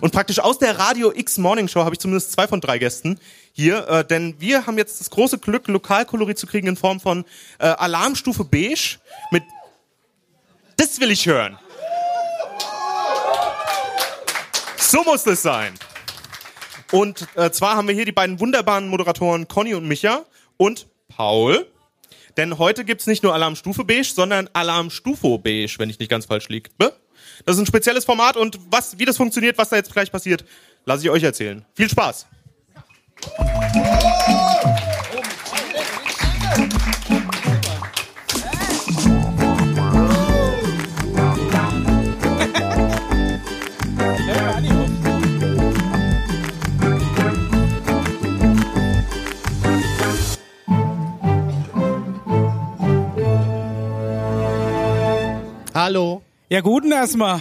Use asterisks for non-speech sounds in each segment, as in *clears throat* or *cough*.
Und praktisch aus der Radio X Morning Show habe ich zumindest zwei von drei Gästen hier, äh, denn wir haben jetzt das große Glück, Lokalkolorit zu kriegen in Form von äh, Alarmstufe Beige mit Das will ich hören. So muss das sein. Und äh, zwar haben wir hier die beiden wunderbaren Moderatoren Conny und Micha und Paul. Denn heute gibt's nicht nur Alarmstufe Beige, sondern Alarmstufo Beige, wenn ich nicht ganz falsch liege. Das ist ein spezielles Format und was, wie das funktioniert, was da jetzt gleich passiert, lasse ich euch erzählen. Viel Spaß! Hallo. Ja, guten erstmal.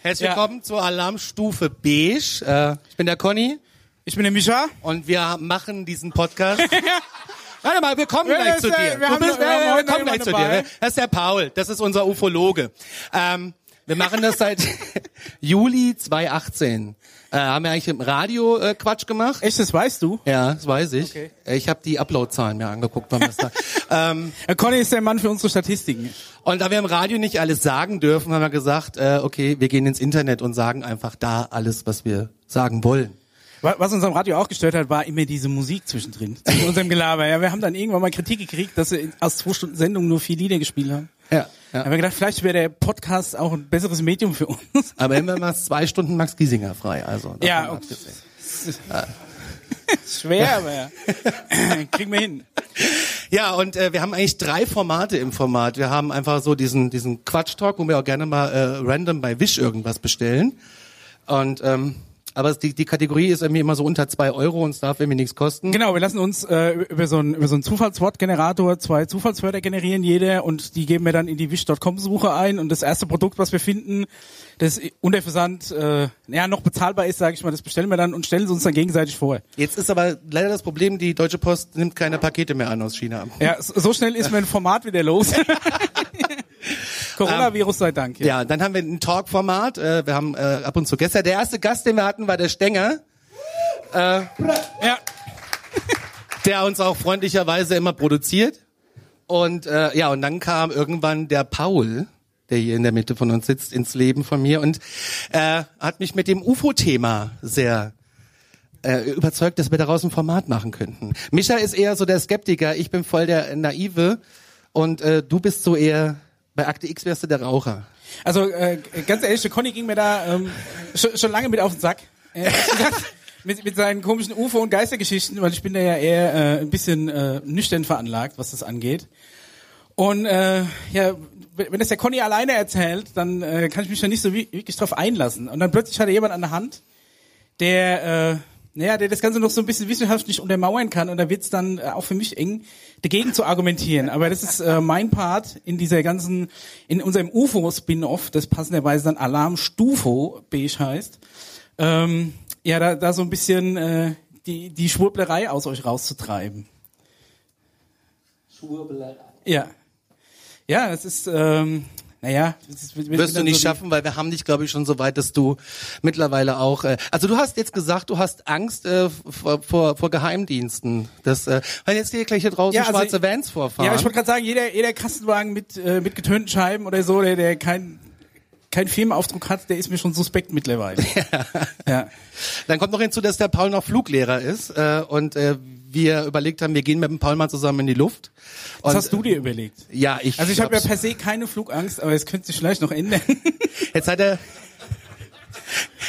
Herzlich willkommen ja. zur Alarmstufe Beige. Äh, ich bin der Conny. Ich bin der Mischa. Und wir machen diesen Podcast. *laughs* Warte mal, wir kommen gleich zu dir. Wir, bist, wir, wir, wir kommen gleich zu dir. Das ist der Paul. Das ist unser Ufologe. Ähm, wir machen das seit *laughs* Juli 2018. Äh, haben wir eigentlich im Radio äh, Quatsch gemacht? Echt, das weißt du? Ja, das weiß ich. Okay. Ich habe die Upload-Zahlen mir angeguckt beim da. *laughs* ähm, Conny ist der Mann für unsere Statistiken. Und da wir im Radio nicht alles sagen dürfen, haben wir gesagt, äh, okay, wir gehen ins Internet und sagen einfach da alles, was wir sagen wollen. Was uns am Radio auch gestört hat, war immer diese Musik zwischendrin, in *laughs* unserem Gelaber. Ja, wir haben dann irgendwann mal Kritik gekriegt, dass wir aus zwei Stunden Sendung nur vier Lieder gespielt haben. Ja. Ja. Haben wir gedacht, vielleicht wäre der Podcast auch ein besseres Medium für uns. Aber immer mal zwei Stunden Max Giesinger frei, also. Ja, okay. ja. *laughs* Schwer, aber. *laughs* Kriegen wir hin. Ja, und äh, wir haben eigentlich drei Formate im Format. Wir haben einfach so diesen, diesen Quatsch-Talk, wo wir auch gerne mal äh, random bei Wish irgendwas bestellen. Und ähm, aber die, die Kategorie ist irgendwie immer so unter zwei Euro und es darf irgendwie nichts kosten. Genau, wir lassen uns äh, über so einen über so einen Zufallswortgenerator zwei Zufallswörter generieren jeder und die geben wir dann in die wish.com-Suche ein und das erste Produkt, was wir finden, das unter Versand äh, ja, noch bezahlbar ist, sage ich mal, das bestellen wir dann und stellen es uns dann gegenseitig vor. Jetzt ist aber leider das Problem, die Deutsche Post nimmt keine Pakete mehr an aus China. Ja, so schnell ist mein Format wieder los. *laughs* *laughs* Coronavirus sei Dank. Ja. ja, dann haben wir ein Talk-Format. Äh, wir haben äh, ab und zu Gäste. Der erste Gast, den wir hatten, war der Stenger. Äh, ja. *laughs* der uns auch freundlicherweise immer produziert. Und äh, ja, und dann kam irgendwann der Paul, der hier in der Mitte von uns sitzt, ins Leben von mir und äh, hat mich mit dem UFO-Thema sehr äh, überzeugt, dass wir daraus ein Format machen könnten. Micha ist eher so der Skeptiker, ich bin voll der Naive und äh, du bist so eher bei Akte X wärst du der Raucher. Also äh, ganz ehrlich, Conny ging mir da ähm, schon, schon lange mit auf den Sack. *laughs* Mit, mit seinen komischen UFO- und Geistergeschichten, weil ich bin da ja eher äh, ein bisschen äh, nüchtern veranlagt, was das angeht. Und äh, ja, wenn das der Conny alleine erzählt, dann äh, kann ich mich da nicht so wirklich drauf einlassen. Und dann plötzlich hat er jemand an der Hand, der äh, naja, der das Ganze noch so ein bisschen wissenschaftlich untermauern kann und da wird's dann äh, auch für mich eng, dagegen zu argumentieren. Aber das ist äh, mein Part in dieser ganzen, in unserem UFO-Spin-Off, das passenderweise dann Alarm Stufo beige heißt. Ähm, ja, da, da so ein bisschen äh, die, die Schwurblerei aus euch rauszutreiben. Schwurblerei. Ja. Ja, das ist, ähm, naja, das wirst du nicht so schaffen, weil wir haben dich, glaube ich, schon so weit, dass du mittlerweile auch. Äh, also du hast jetzt gesagt, du hast Angst äh, vor, vor, vor Geheimdiensten. Das, äh, weil jetzt hier gleich hier draußen ja, also schwarze ich, Vans vorfahren. Ja, ich wollte gerade sagen, jeder, jeder Kastenwagen mit äh, mit getönten Scheiben oder so, der, der kein kein Firmenaufdruck hat, der ist mir schon suspekt mittlerweile. *laughs* Ja. ja. Dann kommt noch hinzu, dass der Paul noch Fluglehrer ist äh, und äh, wir überlegt haben, wir gehen mit dem Paul mal zusammen in die Luft. Was hast du dir überlegt? Ja, ich. Also ich habe ja per se keine Flugangst, aber es könnte sich vielleicht noch ändern. *laughs* Jetzt hat er.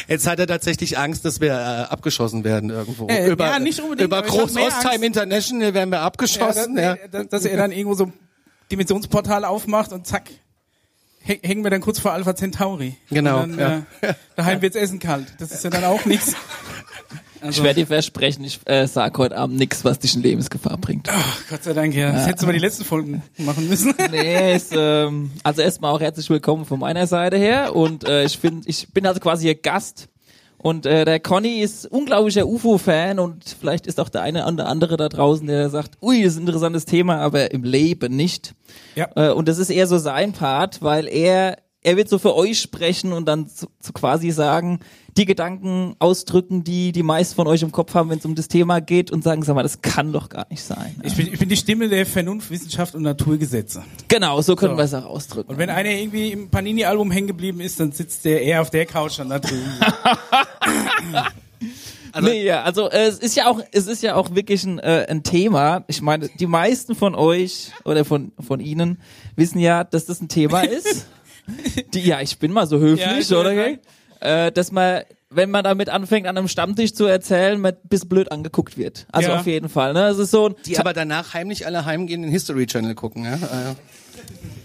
Jetzt hat er tatsächlich Angst, dass wir äh, abgeschossen werden irgendwo. Äh, über ja, nicht unbedingt, über Groß Ostheim International werden wir abgeschossen. Ja, dass, ja. dass er dann irgendwo so Dimensionsportal aufmacht und zack, hängen wir dann kurz vor Alpha Centauri. Genau. Dann, ja. äh, daheim wird's essen kalt. Das ist ja dann auch nichts. *laughs* Also, ich werde dir versprechen, ich äh, sag heute Abend nichts, was dich in Lebensgefahr bringt. Ach, Gott sei Dank, ja. Das ja. hättest du mal die letzten Folgen machen müssen. *laughs* nee, ist, ähm, also erstmal auch herzlich willkommen von meiner Seite her. Und äh, ich finde, ich bin also quasi hier Gast. Und äh, der Conny ist unglaublicher UFO-Fan und vielleicht ist auch der eine oder andere da draußen, der sagt, ui, das ist ein interessantes Thema, aber im Leben nicht. Ja. Äh, und das ist eher so sein Part, weil er er wird so für euch sprechen und dann so, so quasi sagen, die Gedanken ausdrücken, die die meisten von euch im Kopf haben, wenn es um das Thema geht und sagen, sag mal, das kann doch gar nicht sein. Ich bin, ich bin die Stimme der Vernunft, Wissenschaft und Naturgesetze. Genau, so können So. wir es auch ausdrücken. Und wenn einer irgendwie im Panini-Album hängen geblieben ist, dann sitzt der eher auf der Couch dann da drüben. *laughs* nee, ja, also äh, es ist ja auch, es ist ja auch wirklich ein, äh, ein Thema. Ich meine, die meisten von euch oder von von Ihnen wissen ja, dass das ein Thema ist. *laughs* Die, ja, ich bin mal so höflich, Ja, oder? will Äh, dass man, wenn man damit anfängt, an einem Stammtisch zu erzählen, man ein bisschen blöd angeguckt wird. Also Ja. auf jeden Fall. Ne? Es ist so ein, Die aber danach heimlich alle heimgehen, den History Channel gucken, ja? Äh,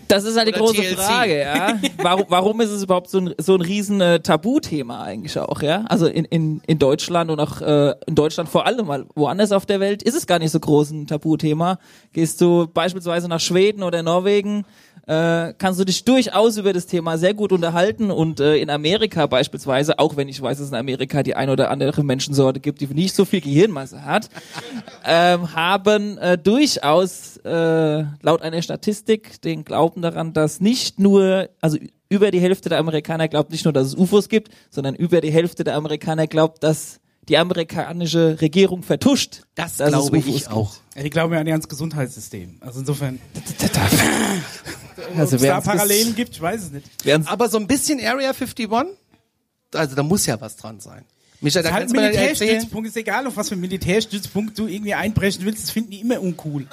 Das ist halt die Oder große TLC. Frage, ja. *laughs* Warum, warum ist es überhaupt so ein, so ein riesen äh, Tabuthema eigentlich auch, ja? Also in, in, in Deutschland und auch äh, in Deutschland vor allem, weil woanders auf der Welt ist es gar nicht so groß ein Tabuthema. Gehst du beispielsweise nach Schweden oder Norwegen, äh, kannst du dich durchaus über das Thema sehr gut unterhalten und äh, in Amerika beispielsweise, auch wenn ich weiß, dass es in Amerika die ein oder andere Menschensorte gibt, die nicht so viel Gehirnmasse hat, *laughs* ähm, haben äh, durchaus äh, laut einer Statistik den Glauben daran, dass nicht nur, also über die Hälfte der Amerikaner glaubt nicht nur, dass es UFOs gibt, sondern über die Hälfte der Amerikaner glaubt, dass die amerikanische Regierung vertuscht. das dass es glaube UFOs ich gibt. auch. Ja, die glauben ja an ihr ganzes Gesundheitssystem. Also insofern, *laughs* Also ob es da Parallelen gibt, ich weiß es nicht. Aber so ein bisschen Area 51? Also da muss ja was dran sein. Micha, da Halt kannst mir erzählen. Militärstützpunkt, ist egal, auf was für einen Militärstützpunkt du irgendwie einbrechen willst, das finden die immer uncool.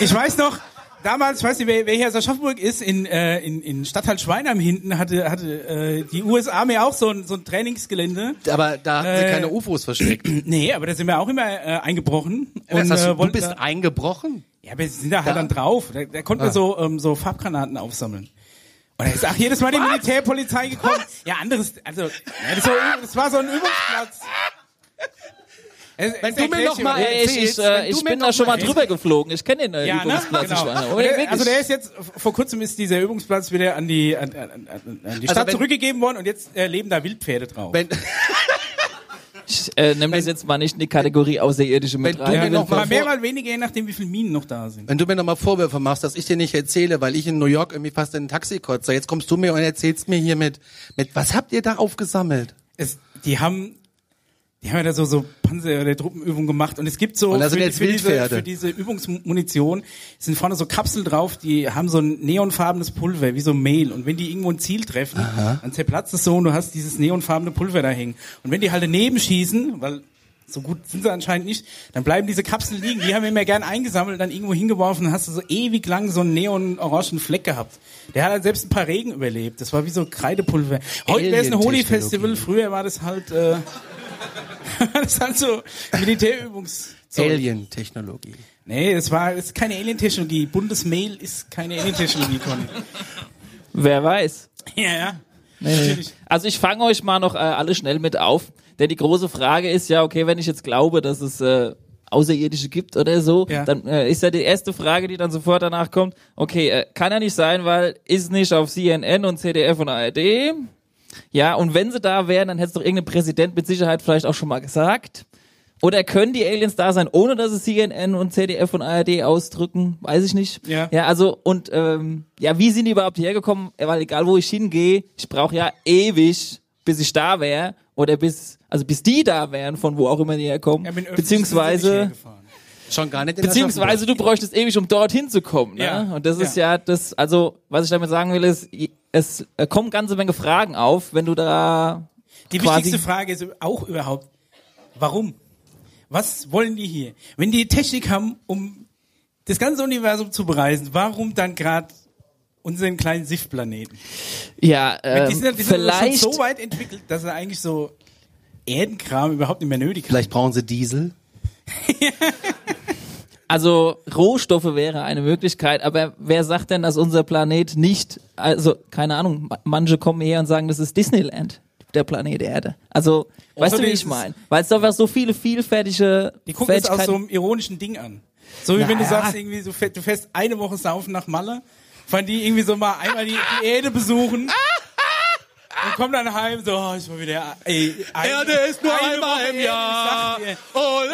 Ich weiß noch, damals, ich weiß nicht, wer, wer hier aus Aschaffenburg ist, in, äh, in, in Stadtteil Schweinheim hinten hatte, hatte äh, die US-Armee auch so ein, so ein Trainingsgelände. Aber da haben sie Äh, keine UFOs versteckt. *clears throat* Nee, aber da sind wir auch immer äh, eingebrochen. Was hast du, äh, du bist da, eingebrochen? Ja, aber wir sind da halt Da- dann drauf. Da, da konnten wir Ah. so, ähm, so Farbgranaten aufsammeln. Und da ist auch jedes Mal die Militärpolizei gekommen. Ja, anderes, also, ja, das, war, das war so ein Übungsplatz. Es- Wenn du mir noch ich mal ich, erzählst, ich, wenn äh, ich bin da schon mal drüber geflogen. Ich kenne den äh, Ja, ne? Übungsplatz in Genau. Der, also der ist jetzt, vor kurzem ist dieser Übungsplatz wieder an die, an, an, an an die Also Stadt wenn- zurückgegeben worden und jetzt äh, leben da Wildpferde drauf. Wenn, *laughs* Ich äh, nehme das jetzt mal nicht in die Kategorie Außerirdische mit Wenn du rein. mir ja, noch mal mehr, mal weniger, je nachdem, wie viele Minen noch da sind. wenn du mir noch mal Vorwürfe machst, dass ich dir nicht erzähle, weil ich in New York irgendwie fast in ein Taxi kotze, jetzt kommst du mir und erzählst mir hier mit, mit was habt ihr da aufgesammelt? Es, die haben, die haben ja da so, so Panzer- oder Truppenübungen gemacht und es gibt so Und da sind für, jetzt für, diese, für diese Übungsmunition sind vorne so Kapseln drauf, die haben so ein neonfarbenes Pulver, wie so Mehl. Und wenn die irgendwo ein Ziel treffen, dann zerplatzt es so und du hast dieses neonfarbene Pulver da hängen. Und wenn die halt daneben schießen, weil so gut sind sie anscheinend nicht, dann bleiben diese Kapseln liegen. Die haben wir immer gern eingesammelt, dann irgendwo hingeworfen, dann hast du so ewig lang so einen neon-orangen Fleck gehabt. Der hat halt selbst ein paar Regen überlebt. Das war wie so Kreidepulver. Heute wäre es ein. Holi-Festival, früher war das halt, äh, *laughs* das ist halt so Militärübungs... *laughs* Alien-Technologie. Nee, das war das ist keine Alien-Technologie. Bundesmail ist keine Alien-Technologie, Conny. Wer weiß. Ja, ja. Natürlich. Also ich fange euch mal noch äh, alle schnell mit auf, denn die große Frage ist ja, okay, wenn ich jetzt glaube, dass es äh, Außerirdische gibt oder so, Ja. dann äh, ist ja die erste Frage, die dann sofort danach kommt, okay, äh, kann ja nicht sein, weil ist nicht auf CNN und ZDF und ARD. Ja, und wenn sie da wären, dann hätte es doch irgendein Präsident mit Sicherheit vielleicht auch schon mal gesagt. Oder können die Aliens da sein, ohne dass es CNN und ZDF und ARD ausdrücken? Weiß ich nicht. Ja. Ja, also und ähm, ja, wie sind die überhaupt hergekommen? Weil egal wo ich hingehe, ich brauche ja ewig, bis ich da wäre oder bis also bis die da wären, von wo auch immer die herkommen. Ja, beziehungsweise. Schon gar nicht in beziehungsweise du bräuchtest ewig, um dorthin zu kommen. Ne? Ja. Und das ist ja. das, also was ich damit sagen will, ist, es äh, kommen ganze Menge Fragen auf, wenn du da Die quasi wichtigste Frage ist auch überhaupt, warum? Was wollen die hier? Wenn die Technik haben, um das ganze Universum zu bereisen, warum dann gerade unseren kleinen SIF-Planeten? ja ähm, die sind, ja- die sind vielleicht schon so weit entwickelt, dass sie eigentlich so Erdenkram überhaupt nicht mehr nötig haben. Vielleicht brauchen sie Diesel. *laughs* Also Rohstoffe wäre eine Möglichkeit, aber wer sagt denn, dass unser Planet nicht, also keine Ahnung, ma- manche kommen her und sagen, das ist Disneyland, der Planet Erde. Also, weißt du, wie ich meine? Weil es doch so viele vielfältige Die gucken es aus so einem ironischen Ding an. So wie wenn du Ja. sagst, irgendwie, du fährst, du fährst eine Woche saufen nach Malle, fand die irgendwie so mal einmal die, die Erde besuchen. Und komm dann heim, so, oh, ich war wieder, ey, ein, Erde ist nur einmal Woche im Jahr. sag dir. Ole,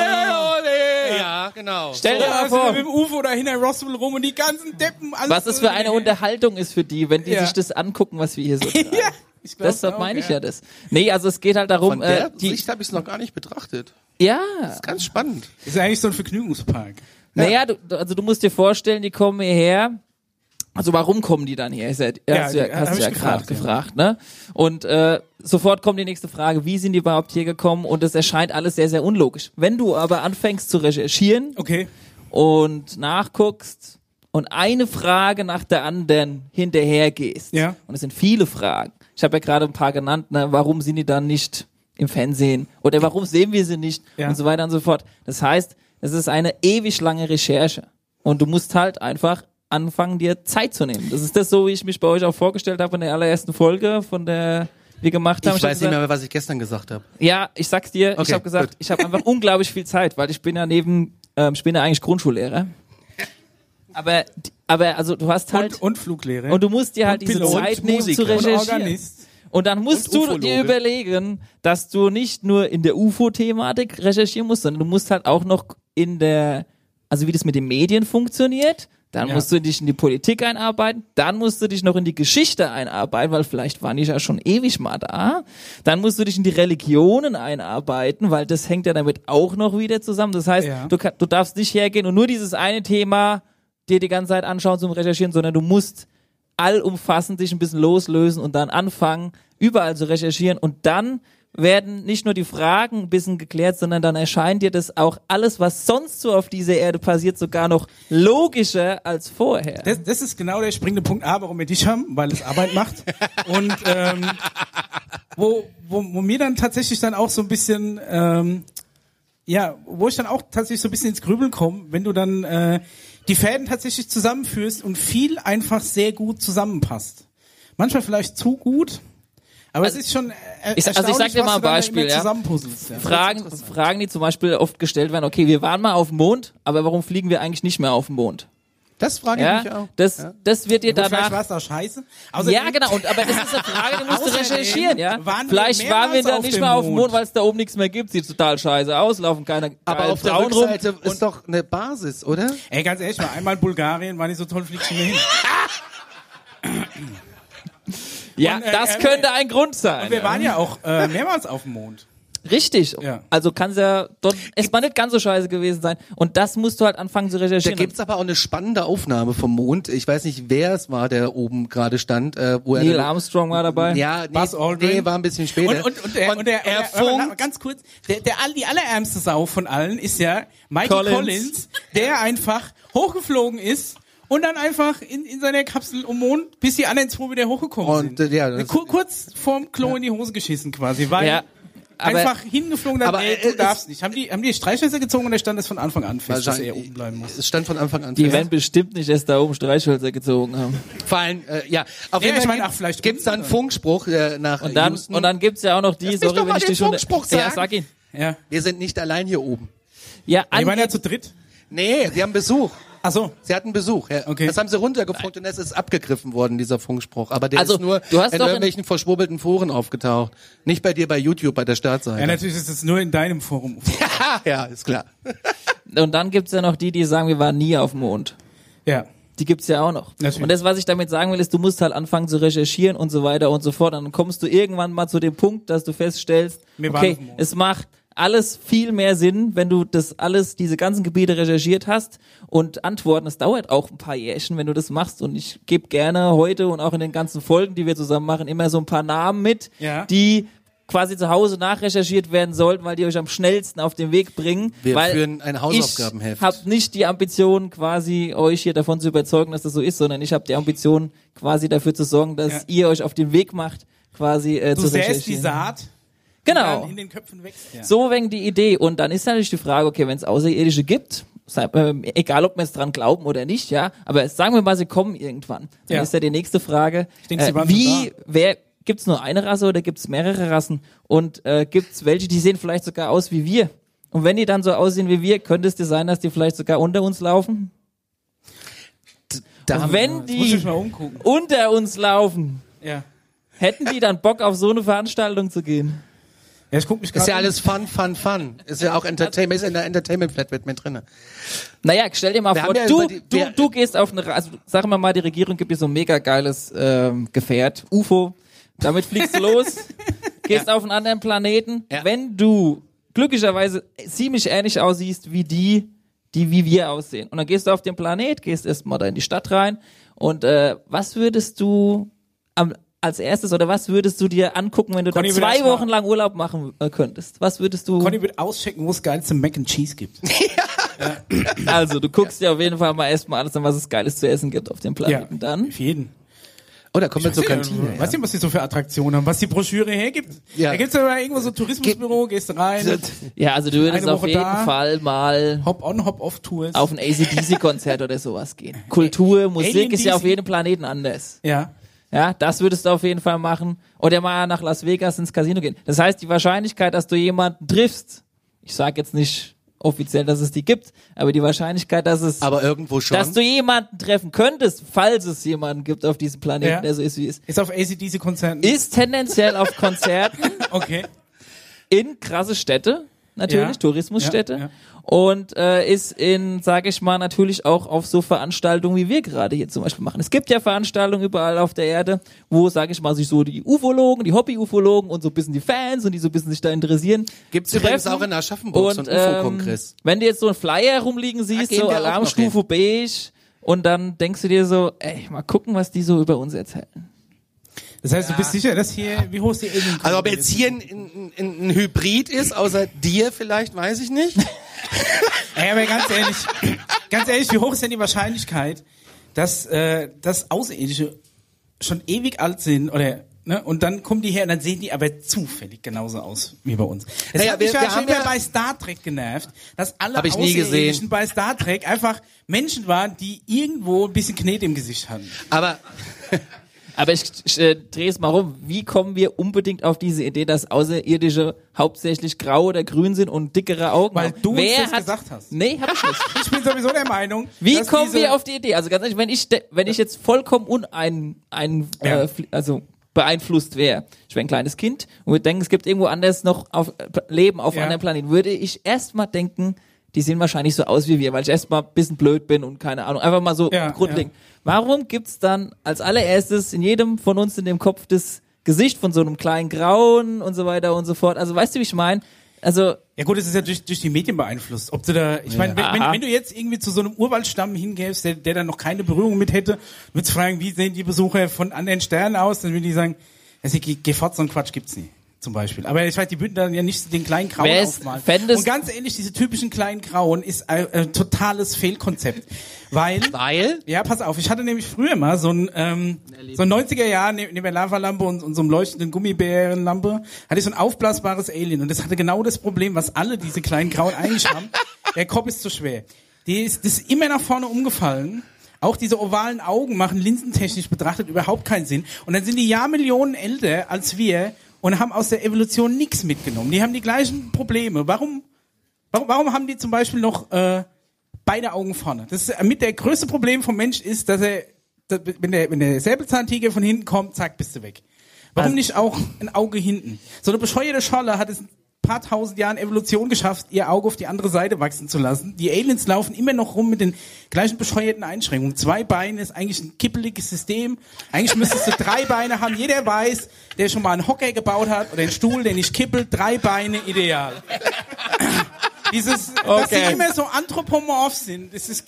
ole. Ja, genau. Stell dir mal wir vor, mit dem UFO da hinter Roswell rum und die ganzen Deppen, alles was es für eine Unterhaltung ist für die, wenn die Ja. sich das angucken, was wir hier so *laughs* treiben. ja, ich glaub Deshalb meine ich ja das. Nee, also es geht halt Von darum, der äh, die, Sicht habe ich es noch gar nicht betrachtet. ja, Ganz spannend. Ist ja eigentlich so ein Vergnügungspark. naja, du- also du musst dir vorstellen, die kommen hierher. Also warum kommen die dann her? Ist ja, Ja, hast du ja, die- hast ja gerade gefragt, gefragt, ne? Und äh, sofort kommt die nächste Frage, wie sind die überhaupt hier gekommen? Und es erscheint alles sehr, sehr unlogisch. Wenn du aber anfängst zu recherchieren Okay. und nachguckst und eine Frage nach der anderen hinterher gehst, Ja. und es sind viele Fragen. Ich habe ja gerade ein paar genannt, ne? warum sind die dann nicht im Fernsehen? Oder warum sehen wir sie nicht? Ja. Und so weiter und so fort. Das heißt, es ist eine ewig lange Recherche. Und du musst halt einfach anfangen, dir Zeit zu nehmen. Das ist das so, wie ich mich bei euch auch vorgestellt habe in der allerersten Folge, von der wir gemacht haben. Ich hab weiß nicht gesagt, mehr, was ich gestern gesagt habe. ja, ich sag's dir, ich Okay, habe gesagt, gut. ich habe einfach unglaublich viel Zeit, weil ich bin ja neben, ähm, ich bin ja eigentlich Grundschullehrer. Aber, aber also du hast halt Und, und Fluglehrer. und du musst dir halt Und diese Pilot. Zeit Und nehmen Musiker. zu recherchieren. Organist. Und dann musst Und du dir überlegen, dass du nicht nur in der UFO-Thematik recherchieren musst, sondern du musst halt auch noch in der, also wie das mit den Medien funktioniert. Dann Ja. musst du dich in die Politik einarbeiten, dann musst du dich noch in die Geschichte einarbeiten, weil vielleicht waren die ja schon ewig mal da. Dann musst du dich in die Religionen einarbeiten, weil das hängt ja damit auch noch wieder zusammen. Das heißt, Ja. du, kann, du darfst nicht hergehen und nur dieses eine Thema dir die ganze Zeit anschauen zum Recherchieren, sondern du musst allumfassend dich ein bisschen loslösen und dann anfangen, überall zu recherchieren und dann werden nicht nur die Fragen ein bisschen geklärt, sondern dann erscheint dir das auch alles, was sonst so auf dieser Erde passiert, sogar noch logischer als vorher. Das, das ist genau der springende Punkt A, warum wir dich haben, weil es Arbeit macht. Und ähm, wo, wo, wo mir dann tatsächlich dann auch so ein bisschen, ähm, ja, wo ich dann auch tatsächlich so ein bisschen ins Grübeln komme, wenn du dann äh, die Fäden tatsächlich zusammenführst und viel einfach sehr gut zusammenpasst. Manchmal vielleicht zu gut, aber Also, es ist schon äh, ich- also ich sag dir mal ein da Beispiel, ja. Ja. Fragen, Fragen, die zum Beispiel oft gestellt werden, okay, wir waren mal auf dem Mond, aber warum fliegen wir eigentlich nicht mehr auf dem Mond? Das frage ich mich Ja, auch. das, das wird dir Gut, vielleicht danach war es auch scheiße. Ja, Außerdem- genau. Und, aber das ist eine Frage, die musst du *laughs* recherchieren, ja. waren wir Vielleicht waren wir auf nicht mehr auf dem Mond, weil es da oben nichts mehr gibt. Sieht total scheiße aus, laufen keine Aber auf der Frauen rum. Rückseite ist doch eine Basis, oder? Ey, ganz ehrlich, mal einmal in Bulgarien war nicht so toll, fliegst du mir hin. *laughs* Ja, Und, äh, das äh, könnte ein Grund sein. Wir ja. waren ja auch äh, mehrmals auf dem Mond. Richtig. Ja. Also kann es ja dort erstmal nicht ganz so scheiße gewesen sein. Und das musst du halt anfangen zu Da recherchieren. gibt's aber auch eine spannende Aufnahme vom Mond. Ich weiß nicht, wer es war, der oben gerade stand. Äh, wo Neil er Armstrong war dabei. Ja, nee, Buzz Aldrin. nee, war ein bisschen später. Und, und, und, der, und, der, er und der, funkt. ganz kurz, der, der, all- die allerärmste Sau von allen ist ja Michael Collins. Collins, der einfach hochgeflogen ist und dann einfach in, in seiner Kapsel um Mond, bis die anderen zwei wieder hochgekommen Und, sind. äh, ja, das- Kur kurz vorm Klo in die Hose geschissen quasi, weil Ja, aber- einfach hingeflogen hat, aber, ey, äh, du darfst nicht. Haben die, haben die Streichhölzer gezogen und da stand es von Anfang an fest, dass er oben bleiben muss. Es stand von Anfang an Die fest. werden bestimmt nicht erst da oben Streichhölzer gezogen haben. Vor allem, äh, ja, auf Ja, jeden ich Fall meine, gibt- ach, vielleicht gibt's da einen unten, Funkspruch äh, nach Und dann, Houston. und dann gibt's ja auch noch die, sorry, wenn ich den dich Funkspruch Ja, sagen. sag ihn. Ja. Wir sind nicht allein hier oben. Ja, Die waren ja zu dritt. Nee, sie haben Besuch. Ach so. Sie hatten Besuch. Ja. Okay. Das haben sie runtergefunkt und es ist abgegriffen worden, dieser Funkspruch. Aber der Also, ist nur du hast in doch in- irgendwelchen verschwurbelten Foren aufgetaucht. Nicht bei dir bei YouTube, bei der Startseite. Ja, natürlich ist es nur in deinem Forum. *laughs* ja, ist klar. und dann gibt's ja noch die, die sagen, wir waren nie auf dem Mond. Ja. Die gibt's ja auch noch. Natürlich. Und das, was ich damit sagen will, ist, du musst halt anfangen zu recherchieren und so weiter und so fort. Dann kommst du irgendwann mal zu dem Punkt, dass du feststellst, Wir waren okay, auf dem Mond. es macht alles viel mehr Sinn, wenn du das alles, diese ganzen Gebiete recherchiert hast und Antworten. Es dauert auch ein paar Jährchen, wenn du das machst. Und ich gebe gerne heute und auch in den ganzen Folgen, die wir zusammen machen, immer so ein paar Namen mit, Ja. die quasi zu Hause nachrecherchiert werden sollten, weil die euch am schnellsten auf den Weg bringen. Wir weil führen ein Hausaufgabenheft. Ich habe nicht die Ambition, quasi euch hier davon zu überzeugen, dass das so ist, sondern ich habe die Ambition, quasi dafür zu sorgen, dass Ja. ihr euch auf den Weg macht, quasi äh, Du zu säst die recherchieren. Saat, Genau. in den Köpfen wächst. Ja. So wegen die Idee. Und dann ist natürlich die Frage, okay, wenn es Außerirdische gibt, sei, ähm, egal ob wir es dran glauben oder nicht, ja, aber sagen wir mal, sie kommen irgendwann. Dann Ja. ist ja die nächste Frage, denke, äh, wie, wer, gibt's nur eine Rasse oder gibt's mehrere Rassen? Und äh, gibt's welche, die sehen vielleicht sogar aus wie wir? Und wenn die dann so aussehen wie wir, könnte es dir sein, dass die vielleicht sogar unter uns laufen? Da Und wenn Muss die ich mal umgucken. unter uns laufen, Ja. hätten die dann Bock auf so eine Veranstaltung zu gehen? Ja, ich guck mich Ist ja alles Fun, Fun, Fun. Ist ja auch Entertainment, ist in der Entertainment Flat mit drinne. Naja, stell dir mal Wir vor, ja du, die- du, wir- du gehst auf eine, also sagen wir mal, die Regierung gibt dir so ein mega geiles ähm, Gefährt, UFO, damit fliegst du *laughs* los, gehst auf einen anderen Planeten. Ja. Wenn du glücklicherweise ziemlich ähnlich aussiehst wie die, die wie wir aussehen, und dann gehst du auf den Planet, gehst erstmal da in die Stadt rein und äh, was würdest du am, als erstes oder was würdest du dir angucken, wenn du Conny da zwei mal- Wochen lang Urlaub machen äh, könntest? Was würdest du? Conny wird auschecken, wo es geilste Mac and Cheese gibt. *laughs* Also, du guckst dir auf jeden Fall mal erstmal alles an, was es Geiles zu essen gibt auf dem ja, Planeten. Dann. Auf jeden. Oh, da kommen wir zur Ja, Kantine. Weißt du, was die so für Attraktionen haben? Was die Broschüre hergibt? Ja. Da gibt's ja irgendwo so ein Tourismusbüro, gehst rein, Ja, also du würdest auf Woche jeden da. Fall mal Hop-on, Hop-off-Tours. auf ein ACDC-Konzert oder sowas gehen. *laughs* Kultur, Musik Alien ist ja auf jedem Planeten anders. Ja. Ja, das würdest du auf jeden Fall machen. Oder mal nach Las Vegas ins Casino gehen. Das heißt, die Wahrscheinlichkeit, dass du jemanden triffst, ich sage jetzt nicht offiziell, dass es die gibt, aber die Wahrscheinlichkeit, dass es, Aber irgendwo schon. dass du jemanden treffen könntest, falls es jemanden gibt auf diesem Planeten, Ja. der so ist wie ist, Ist auf ACDC-Konzerten. ist tendenziell auf Konzerten *laughs* Okay. in krasse Städte, natürlich, Ja. Tourismusstädte. Ja. Und äh, ist in, sage ich mal, natürlich auch auf so Veranstaltungen, wie wir gerade hier zum Beispiel machen. Es gibt ja Veranstaltungen überall auf der Erde, wo, sage ich mal, sich so die Ufologen, die Hobby-Ufologen und so ein bisschen die Fans und die so ein bisschen sich da interessieren. Gibt's übrigens treffen. auch in Aschaffenburg so Und einen ähm, UFO-Kongress. wenn du jetzt so einen Flyer rumliegen siehst, gehen so Alarmstufe beige, und dann denkst du dir so, ey, mal gucken, was die so über uns erzählen. Das heißt, du bist sicher, dass hier, wie hoch ist die Alien? Also ob jetzt hier ein, ein, ein, Hybrid ist, außer dir vielleicht, weiß ich nicht. *laughs* Ey, aber ganz ehrlich, ganz ehrlich, wie hoch ist denn die Wahrscheinlichkeit, dass, äh, dass Außerirdische schon ewig alt sind oder ne, und dann kommen die her und dann sehen die aber zufällig genauso aus wie bei uns. Das Naja, hat mich wir- ja wir schon ja- bei Star Trek genervt, dass alle Hab ich nie Außerirdischen gesehen. bei Star Trek einfach Menschen waren, die irgendwo ein bisschen Knete im Gesicht hatten. Aber Aber ich, ich äh, drehe es mal rum. Wie kommen wir unbedingt auf diese Idee, dass Außerirdische hauptsächlich grau oder grün sind und dickere Augen Weil haben? du Wer das hat, gesagt hast. Nee, hab ich nicht. *laughs* Ich bin sowieso der Meinung, Wie kommen wir auf die Idee? Also ganz ehrlich, wenn ich, wenn ich jetzt vollkommen unein, ein, Ja. äh, also beeinflusst wäre, ich wäre ein kleines Kind und würde denken, es gibt irgendwo anders noch auf, äh, Leben auf Ja. anderen Planeten, würde ich erstmal denken, die sehen wahrscheinlich so aus wie wir, weil ich erstmal ein bisschen blöd bin und keine Ahnung, einfach mal so Ja, grundlegend. Warum gibt's dann als allererstes in jedem von uns in dem Kopf das Gesicht von so einem kleinen Grauen und so weiter und so fort? Also weißt du, wie ich meine? Also Ja gut, es ist ja durch, durch die Medien beeinflusst. Ob du da, ich meine, wenn, wenn, wenn du jetzt irgendwie zu so einem Urwaldstamm hingehst, der, der da noch keine Berührung mit hätte, würdest du fragen, wie sehen die Besucher von anderen Sternen aus, dann würden die sagen, also, geh, geh fort, so ein Quatsch gibt's nie. Zum Beispiel. Aber ich weiß, die würden dann ja nicht den kleinen Grauen Wer ist- aufmalen. Und ganz ehrlich, diese typischen kleinen Grauen ist ein, ein totales Fehlkonzept. Weil, weil ja, pass auf, ich hatte nämlich früher mal so ein, ähm, so ein 90er Jahr neben, neben der Lavalampe und, und so einem leuchtenden Gummibärenlampe, hatte ich so ein aufblasbares Alien und das hatte genau das Problem, was alle diese kleinen Grauen eigentlich haben. *laughs* Der Kopf ist zu schwer. Die ist, das ist immer nach vorne umgefallen. Auch diese ovalen Augen machen linsentechnisch betrachtet überhaupt keinen Sinn. Und dann sind die Jahrmillionen älter als wir und haben aus der Evolution nichts mitgenommen. Die haben die gleichen Probleme. Warum, warum, warum haben die zum Beispiel noch äh, beide Augen vorne? Das ist mit der größte Problem vom Mensch ist, dass er, dass, wenn der, wenn der Säbelzahntiger von hinten kommt, zack, bist du weg. Warum nicht auch ein Auge hinten? So eine bescheuerte Scholle hat es paar tausend Jahren Evolution geschafft, ihr Auge auf die andere Seite wachsen zu lassen. Die Aliens laufen immer noch rum mit den gleichen bescheuerten Einschränkungen. Zwei Beine ist eigentlich ein kippeliges System. Eigentlich müsstest du *laughs* drei Beine haben. Jeder weiß, der schon mal einen Hocker gebaut hat oder einen Stuhl, der nicht kippelt, drei Beine ideal. *laughs* Dieses, dass Okay. die immer so anthropomorph sind, das ist,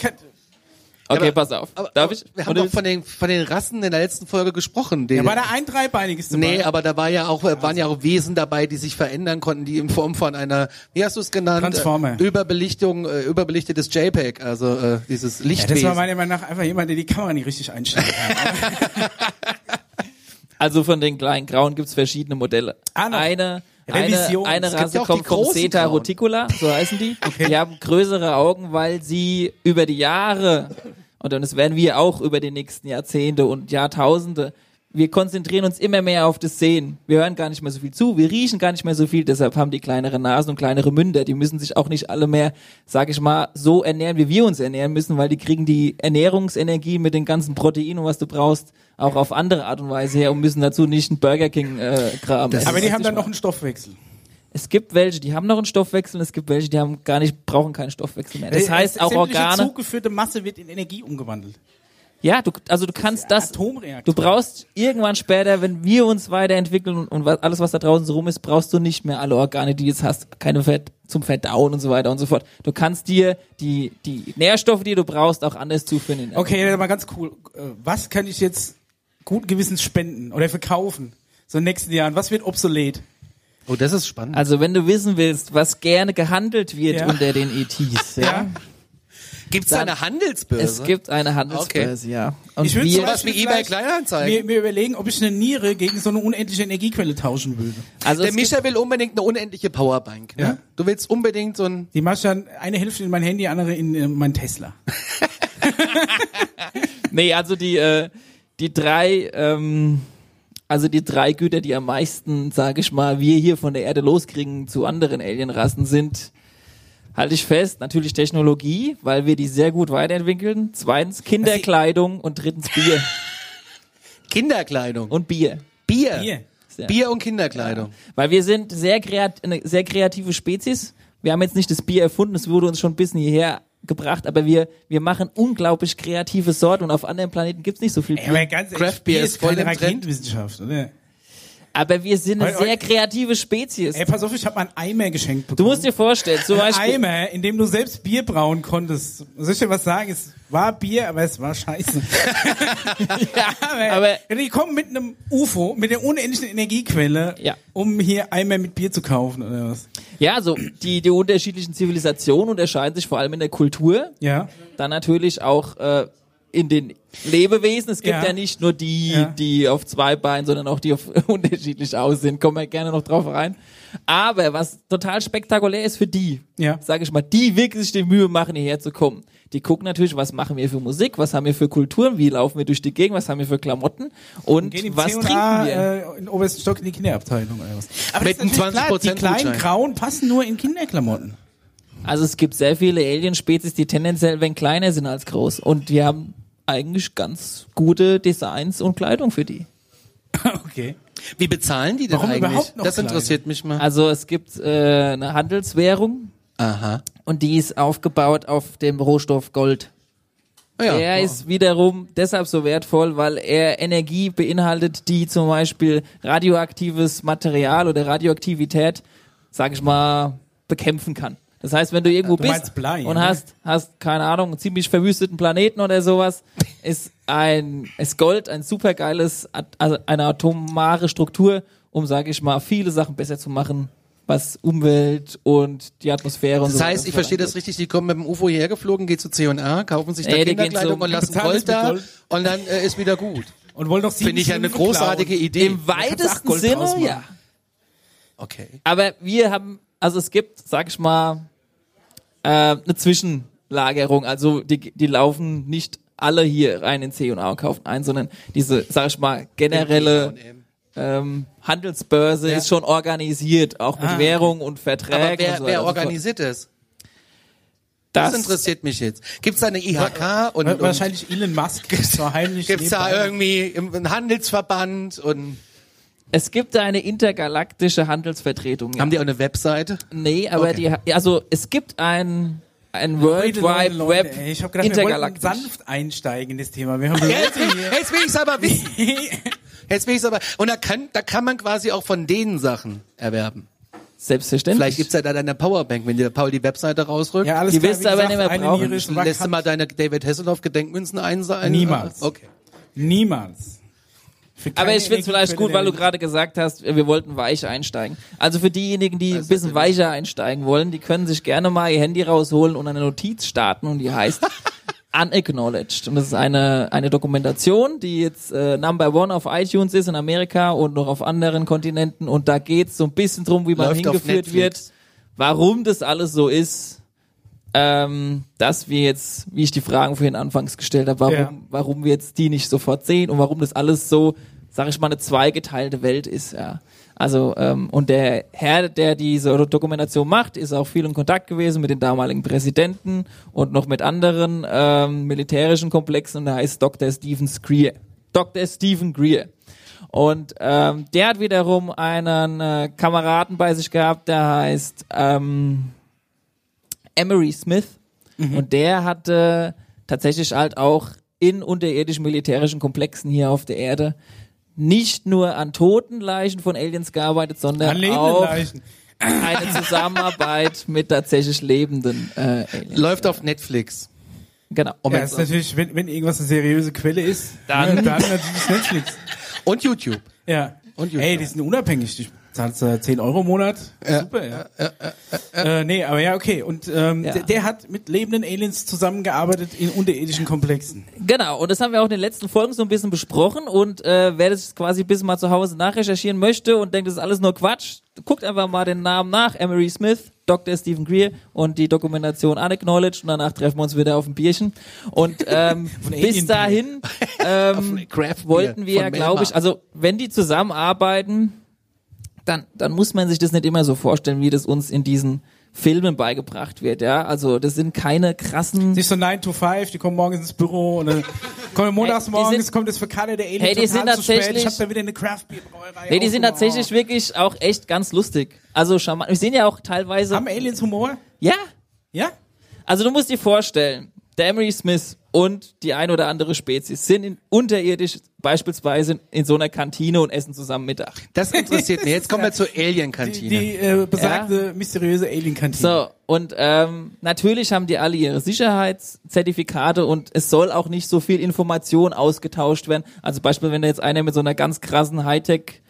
Okay, aber- pass auf. aber, Darf ich? wir haben doch von den von den Rassen in der letzten Folge gesprochen. Den, ja, war da ein dreibeiniges dabei. Nee, aber da war ja auch, waren ja auch Wesen dabei, die sich verändern konnten, die in Form von einer, wie hast du es genannt? Transformer. Äh, Überbelichtung, äh, überbelichtetes JPEG, also äh, dieses ja, das Lichtwesen. war meiner Meinung nach einfach jemand, der die Kamera nicht richtig einstellen kann. *laughs* Also von den kleinen Grauen gibt's verschiedene Modelle. Ah, eine Revision. eine, eine Rasse ja kommt die vom großen Ceta Grauen. reticula, so heißen die. Die haben größere Augen, weil sie über die Jahre, und dann das werden wir auch über die nächsten Jahrzehnte und Jahrtausende, wir konzentrieren uns immer mehr auf das Sehen. Wir hören gar nicht mehr so viel zu, wir riechen gar nicht mehr so viel, deshalb haben die kleinere Nasen und kleinere Münder. Die müssen sich auch nicht alle mehr, sag ich mal, so ernähren, wie wir uns ernähren müssen, weil die kriegen die Ernährungsenergie mit den ganzen Proteinen, was du brauchst, auch auf andere Art und Weise her und müssen dazu nicht einen Burger King äh, Kram essen. Aber die haben dann noch einen Stoffwechsel. es gibt welche, die haben noch einen Stoffwechsel, und es gibt welche, die haben gar nicht, brauchen keinen Stoffwechsel mehr. Das Äh, heißt, auch Organe. zugeführte Masse wird in Energie umgewandelt. Ja, du, also du kannst das, du brauchst irgendwann später, wenn wir uns weiterentwickeln und, und was, alles, was da draußen so rum ist, brauchst du nicht mehr alle Organe, die du jetzt hast, keine Fett zum Verdauen und so weiter und so fort. Du kannst dir die, die Nährstoffe, die du brauchst, auch anders zuführen. in der- Okay, mal ganz cool. Äh, Was kann ich jetzt guten Gewissens spenden oder verkaufen? So in den nächsten Jahren. Was wird obsolet? Oh, das ist spannend. Also wenn du wissen willst, was gerne gehandelt wird Ja. unter den ETs, *laughs* ja. Ja. Da dann- eine Handelsbörse? Es gibt eine Handelsbörse, ja. Und Ich würde wir, Sowas wie eBay Kleinanzeigen. Mir, mir überlegen, ob ich eine Niere gegen so eine unendliche Energiequelle tauschen würde. also Der es gibt, Mischa will unbedingt eine unendliche Powerbank. Ne? Ja. Du willst unbedingt so ein. Die mache ich dann eine Hälfte in mein Handy, andere in äh, mein Tesla. *laughs* Nee, also die, äh, die drei, ähm, also die drei Güter, die am meisten, sage ich mal, wir hier von der Erde loskriegen zu anderen Alienrassen sind, halte ich fest, natürlich Technologie, weil wir die sehr gut weiterentwickeln. Zweitens Kinderkleidung und drittens Bier *laughs* Kinderkleidung. und Bier. Bier. Hier. Ja. Bier und Kinderkleidung. Weil wir sind sehr kreat eine sehr kreative Spezies. Wir haben jetzt nicht das Bier erfunden, es wurde uns schon ein bisschen hierher gebracht, aber wir, wir machen unglaublich kreative Sorten und auf anderen Planeten gibt's nicht so viel Ey, Bier. aber ganz ehrlich, Craft Bier ist ist voll keine. Raketenwissenschaft, oder? Aber wir sind eine sehr kreative Spezies. Ey, pass auf, ich habe mal einen Eimer geschenkt Du bekommen. musst dir vorstellen, zum Ein Beispiel, Eimer, in dem du selbst Bier brauen konntest. Soll ich dir was sagen? Es war Bier, aber es war scheiße. *laughs* ja, *laughs* aber, aber- die kommen mit einem UFO, mit der unendlichen Energiequelle, Ja. um hier Eimer mit Bier zu kaufen, oder was? ja, so, die, die unterschiedlichen Zivilisationen unterscheiden sich vor allem in der Kultur, Ja. dann natürlich auch äh, in den Lebewesen. Es gibt ja, Ja. nicht nur die, Ja. die auf zwei Beinen, sondern auch die auf *laughs* unterschiedlich aussehen. Kommen wir gerne noch drauf rein. Aber was total spektakulär ist für die, Ja. sage ich mal, die wirklich sich die Mühe machen, hierher zu kommen. Die gucken natürlich, was machen wir für Musik, was haben wir für Kulturen, wie laufen wir durch die Gegend, was haben wir für Klamotten und im was trinken wir. Äh, in obersten Stock in die Kinderabteilung oder was? Aber Mit das ist einem natürlich klar, 20% Die kleinen Gutschein. Grauen passen nur in Kinderklamotten. Also es gibt sehr viele Alien-Spezies, die tendenziell wenn kleiner sind als groß und die haben eigentlich ganz gute Designs und Kleidung für die. *laughs* okay. Wie bezahlen die denn Warum eigentlich? überhaupt noch das kleine? interessiert mich mal. Also es gibt äh, eine Handelswährung Aha. und die ist aufgebaut auf dem Rohstoff Gold. Ah Ja. Er ist wiederum deshalb so wertvoll, weil er Energie beinhaltet, die zum Beispiel radioaktives Material oder Radioaktivität, sag ich mal, bekämpfen kann. Das heißt, wenn du irgendwo Du bist Blei, und ne? hast, hast, keine Ahnung, einen ziemlich verwüsteten Planeten oder sowas, ist ein, ist Gold ein supergeiles, also eine atomare Struktur, um, sage ich mal, viele Sachen besser zu machen, was Umwelt und die Atmosphäre und Das so heißt, weiter ich verstehe das richtig, die kommen mit dem UFO hierher geflogen, gehen zu C&A, kaufen sich da Nee, Kinderkleidung und lassen Gold da Gold. und dann äh, ist wieder gut. Und wollen doch sieben Finde ich ja eine großartige klauen. Idee. Im weitesten Sinne, ja. Okay. Aber wir haben, also es gibt, sag ich mal, äh, eine Zwischenlagerung. Also die, die laufen nicht alle hier rein in C und A und kaufen ein, sondern diese, sag ich mal, generelle ähm, Handelsbörse Ja. ist schon organisiert, auch mit Ah. Währung und Aber Verträgen. wer, und so wer weiter und so fort. organisiert das? Das, das? interessiert mich jetzt. Gibt's da eine IHK und, Wa- und Wahrscheinlich Elon Musk *laughs* heimlich. gibt's da irgendwie im- einen Handelsverband und Es gibt eine intergalaktische Handelsvertretung. Ja. haben die auch eine Webseite? Nee, aber Okay. die, also es gibt ein, ein World Wide Leute, Web ey, Ich habe gedacht, wir wollten intergalaktisch. sanft einsteigen in das Thema. Wir haben Jetzt, Leute hier. jetzt will ich's aber wissen. *laughs* Jetzt will ich's aber. Und da kann, da kann man quasi auch von denen Sachen erwerben. Selbstverständlich. Vielleicht gibt's ja da deine Powerbank, wenn dir Paul die Webseite rausrückt. Ja, alles Die klar, wirst wie du aber nicht mehr brauchen. Lässt du mal deine David Hasselhoff Gedenkmünzen einsammeln? Niemals. Okay. Niemals. Aber ich finde es vielleicht gut, weil du gerade gesagt hast, wir wollten weich einsteigen. Also für diejenigen, die ein bisschen weicher einsteigen wollen, die können sich gerne mal ihr Handy rausholen und eine Notiz starten und die heißt *laughs* Unacknowledged. Und das ist eine, eine Dokumentation, die jetzt äh, Number One auf iTunes ist in Amerika und noch auf anderen Kontinenten. Und da geht's so ein bisschen drum, wie man Läuft hingeführt wird, warum das alles so ist. Ähm, dass wir jetzt, wie ich die Fragen vorhin anfangs gestellt habe, warum, Ja. warum wir jetzt die nicht sofort sehen und warum das alles so sag ich mal, eine zweigeteilte Welt ist, ja. Also, ähm, und der Herr, der diese Dokumentation macht, ist auch viel in Kontakt gewesen mit den damaligen Präsidenten und noch mit anderen ähm, militärischen Komplexen und der heißt Dr. Stephen Greer. Dr. Stephen Greer. Und ähm, der hat wiederum einen äh, Kameraden bei sich gehabt, der heißt ähm, Emery Smith. Und der hatte tatsächlich halt auch in unterirdischen militärischen Komplexen hier auf der Erde nicht nur an toten Leichen von Aliens gearbeitet, sondern An auch Leichen. eine Zusammenarbeit *laughs* mit tatsächlich lebenden äh, Aliens. Läuft auf Netflix. Genau. Ja, ist natürlich, wenn, wenn irgendwas eine seriöse Quelle ist, Dann- ja, dann natürlich Netflix. Und YouTube. Ja. Und YouTube. Ey, die sind unabhängig. Die zahlst äh, 10 Euro im Monat. Super, ja. Äh, nee, aber ja, okay. Und ähm, Ja. der, der hat mit lebenden Aliens zusammengearbeitet in unterirdischen Komplexen. Genau, und das haben wir auch in den letzten Folgen so ein bisschen besprochen und äh, wer das quasi ein bisschen mal zu Hause nachrecherchieren möchte und denkt, das ist alles nur Quatsch, guckt einfach mal den Namen nach, Emery Smith, Dr. Stephen Greer und die Dokumentation Unacknowledged und danach treffen wir uns wieder auf ein Bierchen und *laughs* ähm, bis dahin *laughs* ähm, wollten wir, glaube ich, also wenn die zusammenarbeiten, dann, dann muss man sich das nicht immer so vorstellen, wie das uns in diesen Filmen beigebracht wird, ja. Also das sind keine krassen Nicht so 9 to 5, die kommen morgens ins Büro und dann kommen montags morgens, sind- kommt das für Kalle der Alien Hey, die sind zu spät. tatsächlich- Ich hab da wieder eine Craft Beer Brauerei. Nee, die sind tatsächlich wirklich auch echt ganz lustig. Also charmant. Wir sehen ja auch teilweise. Haben Aliens Humor? Ja. Ja? Also du musst dir vorstellen, der Emery Smith und die ein oder andere Spezies sind in, unterirdisch beispielsweise in so einer Kantine und essen zusammen Mittag. Das interessiert mich. Jetzt kommen wir *laughs* zur Die, Alien-Kantine. die äh, besagte mysteriöse Alien-Kantine. So, und ähm, natürlich haben die alle ihre Sicherheitszertifikate und es soll auch nicht so viel Information ausgetauscht werden. Also Beispiel, wenn da jetzt einer mit so einer ganz krassen Hightech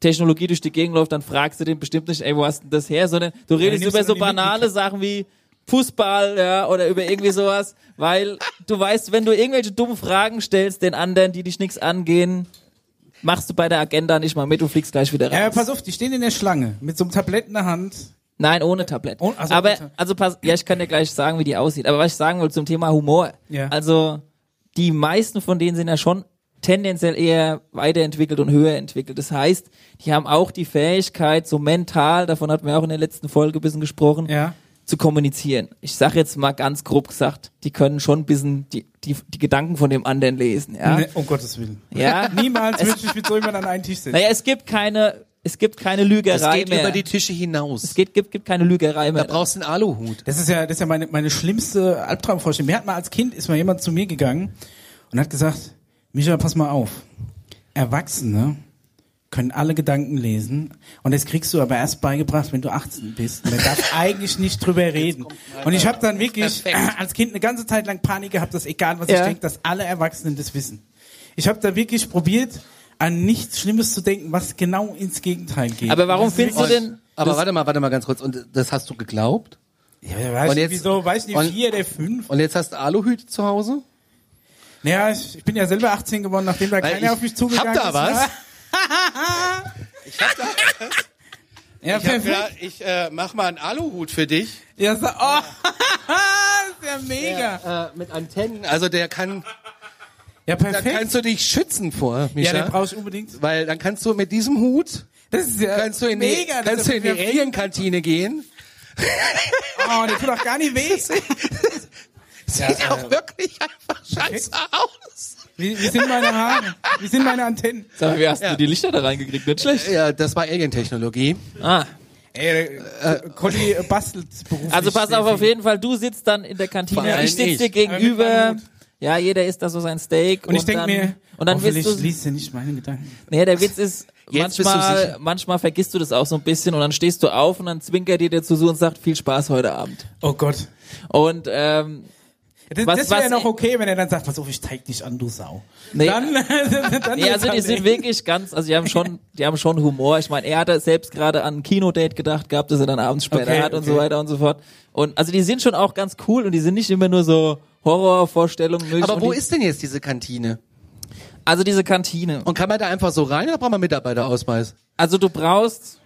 Technologie durch die Gegend läuft, dann fragst du den bestimmt nicht, ey, wo hast denn das her, sondern du redest über so die banale Sachen wie Fußball, ja, oder über irgendwie sowas, weil du weißt, wenn du irgendwelche dummen Fragen stellst den anderen, die dich nichts angehen, machst du bei der Agenda nicht mal mit, du fliegst gleich wieder raus. Ja, pass auf, die stehen in der Schlange mit so einem Tablett in der Hand. Nein, ohne Tablett. Oh, also aber, also pass, ja, ich kann dir gleich sagen, wie die aussieht. Aber was ich sagen wollte zum Thema Humor. Ja. Also, die meisten von denen sind ja schon tendenziell eher weiterentwickelt und höher entwickelt. Das heißt, die haben auch die Fähigkeit, so mental, davon hatten wir auch in der letzten Folge ein bisschen gesprochen, Ja. Zu kommunizieren. Ich sag jetzt mal ganz grob gesagt, die können schon ein bisschen die, die, die Gedanken von dem anderen lesen, ja. Ne, um Gottes Willen. Ja. *laughs* Niemals würde ich mit so jemandem an einen Tisch setzen. Naja, es gibt keine, es gibt keine Lügerei geht mehr. über die Tische hinaus. es geht, gibt, gibt keine Lügerei da mehr. brauchst du einen Aluhut. Das ist ja, das ist ja meine, meine schlimmste Albtraumvorstellung. Mir hat mal als Kind, ist mal jemand zu mir gegangen und hat gesagt, Micha, pass mal auf. Erwachsene können alle Gedanken lesen und das kriegst du aber erst beigebracht, wenn du 18 bist. Man darf *laughs* eigentlich nicht drüber reden. Und ich habe dann wirklich Perfekt. *clears throat* als Kind eine ganze Zeit lang Panik gehabt, dass egal was Ja. ich denke, dass alle Erwachsenen das wissen. Ich habe da wirklich probiert, an nichts Schlimmes zu denken, was genau ins Gegenteil geht. Aber warum ist findest du denn, Aber warte mal, warte mal ganz kurz. Und das hast du geglaubt? Ja, ja, weiß Und nicht, jetzt- wieso, weiß nicht, und- vier der fünf. Und jetzt hast du Aluhüte zu Hause? Naja, ich, ich bin ja selber 18 geworden, nachdem da Weil keiner auf mich zugegangen hab da ist. was. Ja, Ich, hab perfekt. gedacht, ich äh, mach mal einen Aluhut für dich. Ja, so, oh, *laughs* ist ja mega. Äh, mit Antennen. Also der kann, Ja, da perfekt. kannst du dich schützen vor, Ja, Micha. den brauche ich unbedingt. weil dann kannst du mit diesem Hut, Das ist ja kannst du in die, mega. das kannst du in die ja Alien-Kantine gehen. Oh, der tut doch gar nicht weh. *laughs* Sieht auch wirklich einfach scheiße aus. Wie, wie sind meine Haare? Wie sind meine Antennen? Sag mal, wie hast Ja. du die Lichter da reingekriegt? Nicht schlecht. Ja, das war Alien-Technologie. Ah. Ey, äh, Conny bastelt beruflich. Also pass auf, auf jeden Fall, du sitzt dann in der Kantine, ich sitze dir gegenüber. Ja, jeder isst da so sein Steak. Und ich denke dann, mir, und dann willst du, liest du nicht meine Gedanken. nee, der Witz ist, *laughs* Jetzt manchmal, manchmal vergisst du das auch so ein bisschen und dann stehst du auf und dann zwinkert dir der zu so und sagt, viel Spaß heute Abend. Oh Gott. Und, ähm, Das, Was- das wäre was- noch okay, wenn er dann sagt, pass auf, ich zeig dich an, du Sau. Nee. Dann, *laughs* dann Nee, also die sind wirklich ganz, also die haben schon, die haben schon Humor. Ich meine, er hatte selbst gerade an ein Kinodate gedacht gehabt, das er dann abends später Okay, hat und okay. so weiter und so fort. Und also die sind schon auch ganz cool und die sind nicht immer nur so Horrorvorstellungen möglich. Aber wo die, ist denn jetzt diese Kantine? also diese Kantine? Und kann man da einfach so rein oder braucht man Mitarbeiterausweis? Also du brauchst,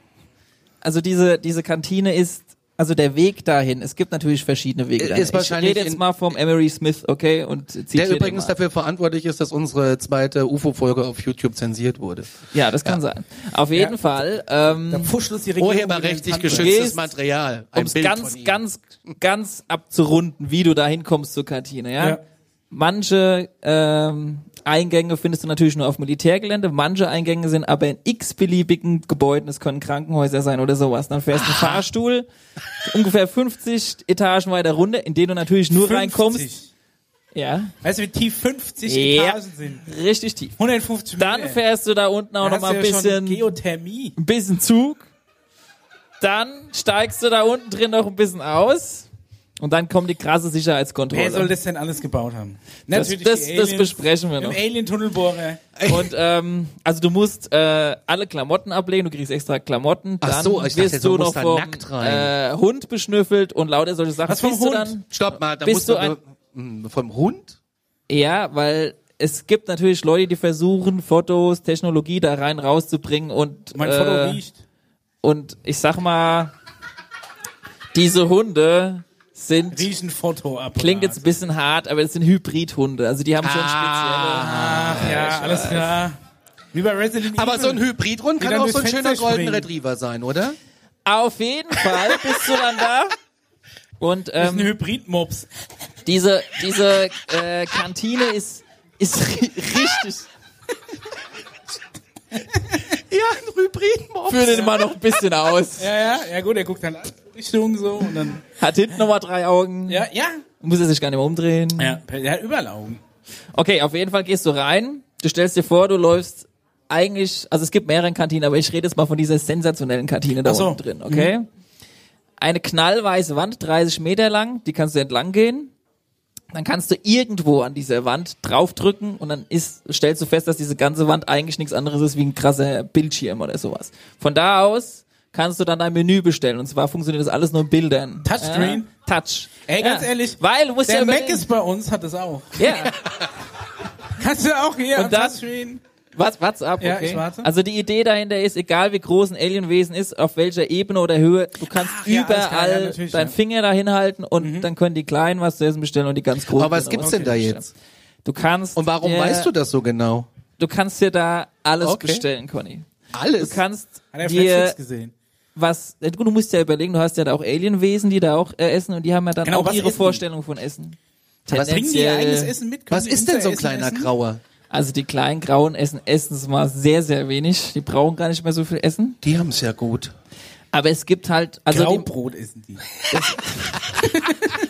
also diese diese Kantine ist also der Weg dahin, es gibt natürlich verschiedene Wege Ist dahin. Ich wahrscheinlich rede jetzt mal vom Emery Smith, okay? Und Der zitiere übrigens den mal. dafür verantwortlich ist, dass unsere zweite UFO-Folge auf YouTube zensiert wurde. Ja, das kann sein. Auf jeden Ja. Fall, ähm, Da uns die Regierung Urheberrechtlich geschütztes Material. um es ganz, ganz, ganz abzurunden, wie du da hinkommst zur Kantine, ja? Ja. Manche ähm, Eingänge findest du natürlich nur auf Militärgelände, manche Eingänge sind aber in x-beliebigen Gebäuden, es können Krankenhäuser sein oder sowas. Dann fährst du einen Fahrstuhl, ungefähr 50 Etagen weiter runter, in den du natürlich nur 50. reinkommst. Ja, Weißt du, wie tief 50 Ja. Etagen sind? richtig tief. 150 Dann Meter. fährst du da unten auch Da noch mal ein ja bisschen, Geothermie. ein bisschen Zug. Dann steigst du da unten drin noch ein bisschen aus. Und dann kommt die krasse Sicherheitskontrolle. Wer soll das denn alles gebaut haben? Das- Natürlich das- die das Aliens besprechen wir noch. dem Alien-Tunnelbohrer. *laughs* Und ähm, also du musst äh, alle Klamotten ablegen, du kriegst extra Klamotten, Ach dann so, ich wirst dachte, du noch da vom nackt rein. Äh, Hund beschnüffelt und lauter solche Sachen. Was vom Bist du Hund? Dann, Stopp mal, da Bist musst du du ein- Hm, vom Hund? ja, weil es gibt natürlich Leute, die versuchen, Fotos, Technologie da rein rauszubringen und Mein äh, Foto riecht. und ich sag mal, diese Hunde sind klingt jetzt ein bisschen hart, aber es sind Hybridhunde, also die haben schon spezielle. Ach ja, alles klar. Wie bei Resident Aber Evil. so ein Hybridhund kann auch so ein schöner Golden. Retriever sein, oder? Auf jeden Fall bist du dann da. Und Das ist ein ähm, Hybrid-Mops. diese diese äh, Kantine ist ist ri- richtig. *laughs* Ja, ein Hybridmob. Führt den immer noch ein bisschen aus. Ja, ja, ja gut, er guckt dann Richtung so und dann. Hat hinten nochmal drei Augen. Ja, ja. Muss er sich gar nicht mehr umdrehen. Ja, er hat überall Augen. Okay, auf jeden Fall gehst du rein. Du stellst dir vor, du läufst eigentlich, also es gibt mehrere Kantinen, aber ich rede jetzt mal von dieser sensationellen Kantine da so. unten drin, okay? Eine knallweiße Wand, 30 Meter lang, die kannst du entlang gehen. Dann kannst du irgendwo an dieser Wand draufdrücken und dann ist, stellst du fest, dass diese ganze Wand eigentlich nichts anderes ist wie ein krasser Bildschirm oder sowas. Von da aus kannst du dann dein Menü bestellen und zwar funktioniert das alles nur in Bildern. Touchscreen? Ja, Touch. Ey, ganz ja. ehrlich, Weil du musst Der ja Mac ist bei uns, hat das auch. ja. *laughs* Kannst du auch hier Und am dann- Touchscreen? Was, what's up? Ja, okay. ich warte. Also die Idee dahinter ist, egal wie groß ein Alienwesen ist, auf welcher Ebene oder Höhe, du kannst Ach, ja, überall ja, deinen ja. Finger dahin halten und dann können die Kleinen was zu essen bestellen und die ganz Großen. Aber was gibt's was denn da bestellen. jetzt? Du kannst. Und warum dir, weißt du das so genau? Du kannst dir da alles Okay. bestellen, Conny. Du Alles. kannst Hat er dir gesehen? was, gut, du musst ja überlegen, du hast ja da auch Alienwesen, die da auch äh, essen und die haben ja dann Genau, auch ihre essen? Vorstellung von Essen. Was bringen die ihr eigenes Essen mit? Können Was ist denn so ein kleiner essen? Grauer? Also die kleinen Grauen essen erstens mal sehr, sehr wenig. Die brauchen gar nicht mehr so viel Essen. Die haben's ja gut. Aber es gibt halt, also die, Graubrot essen die. *laughs* *laughs*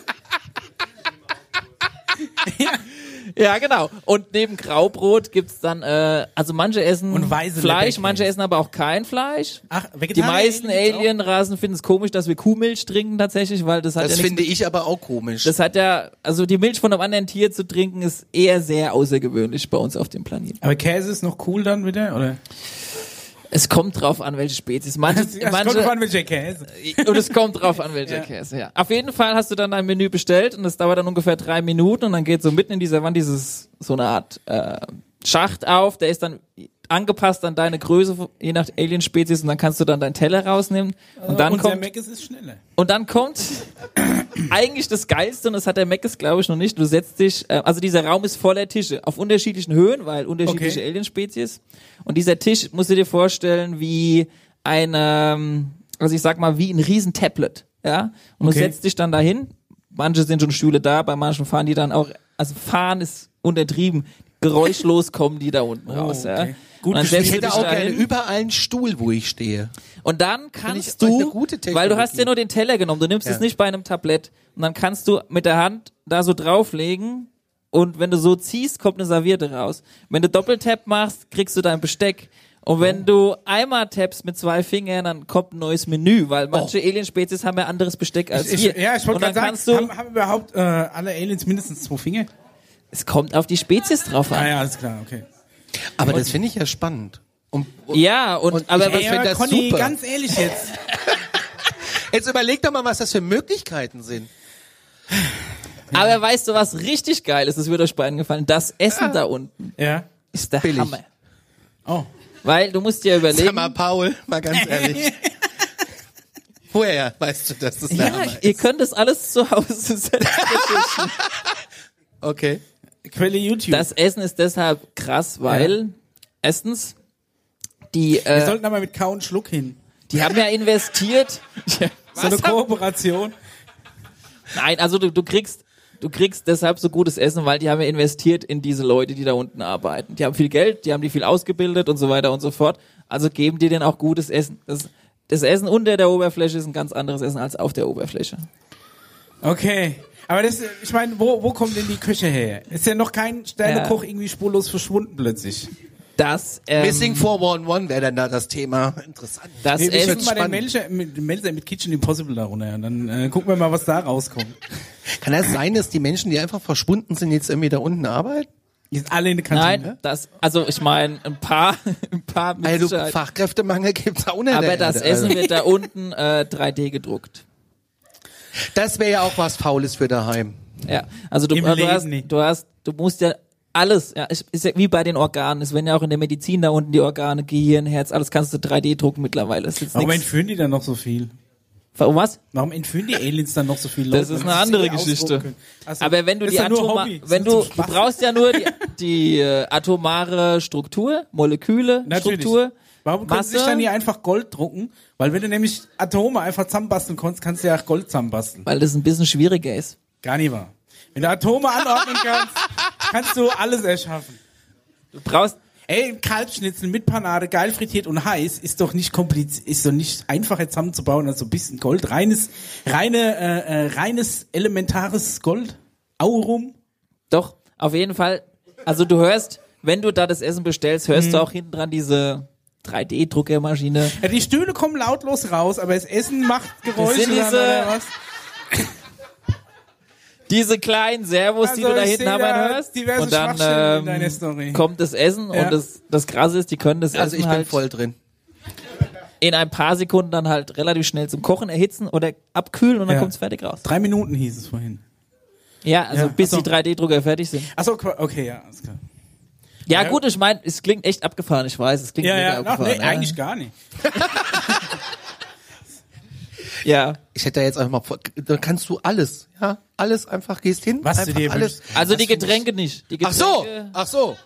ja genau. Und neben Graubrot gibt's dann, äh, also manche essen Und weiße Fleisch, manche essen aber auch kein Fleisch. Ach, Die meisten? Alienrasen finden es komisch, dass wir Kuhmilch trinken tatsächlich, weil das hat Das ja nichts finde ich aber auch komisch. Das hat ja, also die Milch von einem anderen Tier zu trinken, ist eher sehr außergewöhnlich bei uns auf dem Planeten. Aber Käse ist noch cool dann wieder, oder? Es kommt drauf an, welche Spezies. Manche, *laughs* Es kommt manche, drauf an, welcher Käse. und es kommt drauf an, welcher *laughs* Ja. Käse, ja. Auf jeden Fall hast du dann dein Menü bestellt und das dauert dann ungefähr drei Minuten und dann geht so mitten in dieser Wand dieses, so eine Art, äh, Schacht auf, der ist dann angepasst an deine Größe, je nach Alien-Spezies und dann kannst du dann deinen Teller rausnehmen und dann Unser kommt Mac ist es schneller. Und dann kommt *coughs* eigentlich das Geilste, und das hat der Meckes, glaube ich, noch nicht. Du setzt dich, äh, also dieser Raum ist voller Tische auf unterschiedlichen Höhen, weil unterschiedliche Okay. Alienspezies. Und dieser Tisch musst du dir vorstellen wie eine, ähm, also ich sag mal, wie ein riesen Tablet. Ja? Und Okay. du setzt dich dann dahin. Manche sind schon Stühle da, bei manchen fahren die dann auch, also fahren ist untertrieben. Geräuschlos kommen die da unten raus. Ja? Oh, okay. Gut und dann Ich hätte auch gerne überall einen Stuhl, wo ich stehe. Und dann kannst du, gute weil du hast ja nur den Teller genommen, du nimmst Ja. es nicht bei einem Tablett. Und dann kannst du mit der Hand da so drauflegen und wenn du so ziehst, kommt eine Serviette raus. Wenn du Doppeltap machst, kriegst du dein Besteck. Und wenn du einmal tappst mit zwei Fingern, dann kommt ein neues Menü, weil manche Alienspezies haben ja anderes Besteck als Ich, wir. ja, ich wollte gerade kannst sagen, du, haben, haben überhaupt äh, alle Aliens mindestens zwei Finger? es kommt auf die Spezies drauf Ah an. ja, alles klar, okay. Aber das finde ich ja spannend. Und, und Ja, und, Und aber ich- was, ich find das Conny, super. ganz ehrlich jetzt. *laughs* jetzt überleg doch mal, was das für Möglichkeiten sind. aber weißt du, was richtig geil ist? Das wird euch beiden gefallen. Das Essen da unten Ja. ist der Billig. Hammer. Oh. Weil du musst dir Sag überlegen, mal, Paul, mal ganz ehrlich. *laughs* Woher weißt du, dass das Ja, Lama ihr ist? könnt das alles zu Hause selbst. *laughs* Okay. Quelle YouTube. Das Essen ist deshalb krass, weil erstens die Wir äh, sollten da mal mit Kau und Schluck hin. die haben ja investiert. *laughs* So eine? Kooperation. Nein, also du, du kriegst du kriegst deshalb so gutes Essen, weil die haben ja investiert in diese Leute, die da unten arbeiten. Die haben viel Geld, die haben die viel ausgebildet und so weiter und so fort. Also geben die denen auch gutes Essen. Das, das Essen unter der Oberfläche ist ein ganz anderes Essen als auf der Oberfläche. Okay. Aber das, ich meine, wo, wo kommt denn die Küche her? Ist ja noch kein Sternekoch irgendwie spurlos verschwunden plötzlich. Das, ähm, Missing 411 wäre dann da das Thema. Interessant. das Wir, wir Essen, schicken mal den spannend. Melcher mit, mit Kitchen Impossible da runter und dann äh, gucken wir mal, was da rauskommt. Kann das sein, dass die Menschen, die einfach verschwunden sind, jetzt irgendwie da unten arbeiten? Die sind alle in der Kantine. Nein, das, also ich meine, ein paar, *laughs* ein paar Also. Fachkräftemangel gibt's auch nicht. Aber das Essen wird da unten äh, 3D gedruckt. Das wäre ja auch was Faules für daheim. Ja, also du, Im du, hast, nicht. du hast, du musst ja alles, ja, es ist ja wie bei den Organen. Es werden ja auch in der Medizin da unten die Organe, Gehirn, Herz, alles kannst du 3D drucken mittlerweile. Das ist Warum entführen die dann noch so viel? Warum was? Warum entführen die Aliens dann noch so viele Das Leute? ist wenn eine andere Geschichte. Also, Aber wenn du ist die Atoma. Das wenn ist du, du brauchst ja nur die, die äh, atomare Struktur, Moleküle, Natürlich. Struktur, Warum können sie sich Masse. dann hier einfach Gold drucken? Weil wenn du nämlich Atome einfach zusammenbasteln kannst, kannst du ja auch Gold zusammenbasteln. weil das ein bisschen schwieriger ist. Gar nicht wahr. Wenn du Atome anordnen *laughs* kannst, kannst du alles erschaffen. Du brauchst Ey, Kalbschnitzel mit Panade, geil frittiert und heiß, ist doch nicht kompliziert, ist doch nicht einfacher zusammenzubauen als so ein bisschen Gold. Reines, reine, äh, äh, reines, elementares Gold. Aurum. Doch, auf jeden Fall. Also du hörst, wenn du da das Essen bestellst, hörst Mhm. du auch hinten dran diese 3D-Druckermaschine. Ja, die Stühle kommen lautlos raus, aber das Essen macht Geräusche. sind dann, diese- oder was? Diese kleinen Servos, die Also, du da ich hinten haben da hörst. diverse Und dann Schwachstellen in ähm, deiner Story. kommt das Essen Ja. und das, das Krasse ist, die können das Also ich Essen bin halt voll drin. in ein paar Sekunden dann halt relativ schnell zum Kochen erhitzen oder abkühlen und dann Ja. kommt's fertig raus. Drei Minuten hieß es vorhin. Ja, also Ja, bis so. die 3D-Drucker fertig sind. Achso, okay, ja, alles klar. Ja, Ja. gut, ich meine, es klingt echt abgefahren, ich weiß, es klingt Ja, mega ja, ach, abgefahren. nee, ja. eigentlich gar nicht. *laughs* Ja, Ich hätte da jetzt einfach mal, vor- dann kannst du alles, ja, alles einfach gehst hin, Was du dir alles. wünschst. also die Getränke nicht. Die Ach Getränke, so, ach so,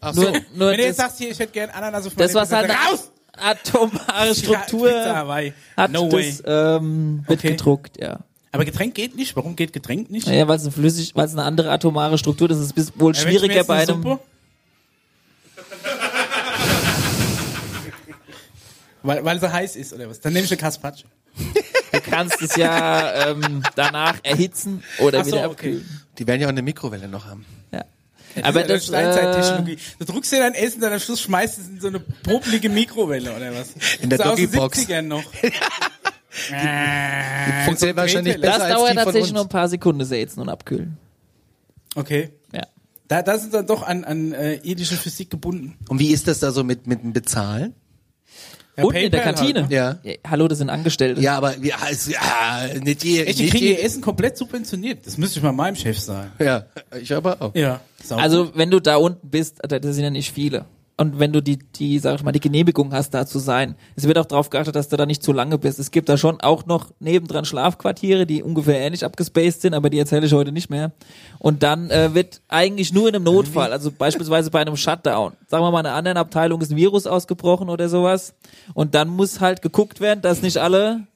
ach so. Nur, nur Wenn du jetzt sagst, hier, ich hätte gern Ananas auf das was halt raus! atomare Struktur hat, No way. das ähm, wird Okay. gedruckt, ja. Aber Getränk geht nicht. Warum geht Getränk nicht? Naja, weil es eine flüssig, weil es eine andere atomare Struktur ist, ist es wohl ich mir schwieriger bei eine einem. Suppe- Weil, weil sie heiß ist oder was? Dann nehme ich eine Caspacho. Du kannst es ja ähm, danach erhitzen oder Ach so, wieder okay. abkühlen. Die werden ja auch eine Mikrowelle noch haben. Ja. Das Aber ist ja das, Steinzeittechnologie. äh, Du drückst dir dein Essen, dann am Schluss schmeißt es in so eine popelige Mikrowelle oder was? In der so aus den Doggybox. 70ern noch. *laughs* Funktioniert wahrscheinlich Drehteller. das besser als dauert die von tatsächlich uns. nur ein paar Sekunden, das Erhitzen und Abkühlen. Okay. Ja. Da, da sind dann doch an, an äh, irdische Physik gebunden. Und wie ist das da so mit, mit dem Bezahlen? Ja, Unten in der PayPal Kantine. Halt, ne? Ja. Hallo, das sind Angestellte. Ja, aber wie, ah, ist, ja, nicht je, die nicht kriegen je, ihr Essen komplett subventioniert. Das müsste ich mal meinem Chef sagen. Ja, ich aber auch. Ja. Sau Also wenn du da unten bist, da das sind ja nicht viele. Und wenn du die, die, sag ich mal, die Genehmigung hast, da zu sein, es wird auch darauf geachtet, dass du da nicht zu lange bist. Es gibt da schon auch noch nebendran Schlafquartiere, die ungefähr ähnlich abgespaced sind, aber die erzähle ich heute nicht mehr. Und dann äh, wird eigentlich nur in einem Notfall, also beispielsweise bei einem Shutdown, sagen wir mal, in einer anderen Abteilung ist ein Virus ausgebrochen oder sowas, und dann muss halt geguckt werden, dass nicht alle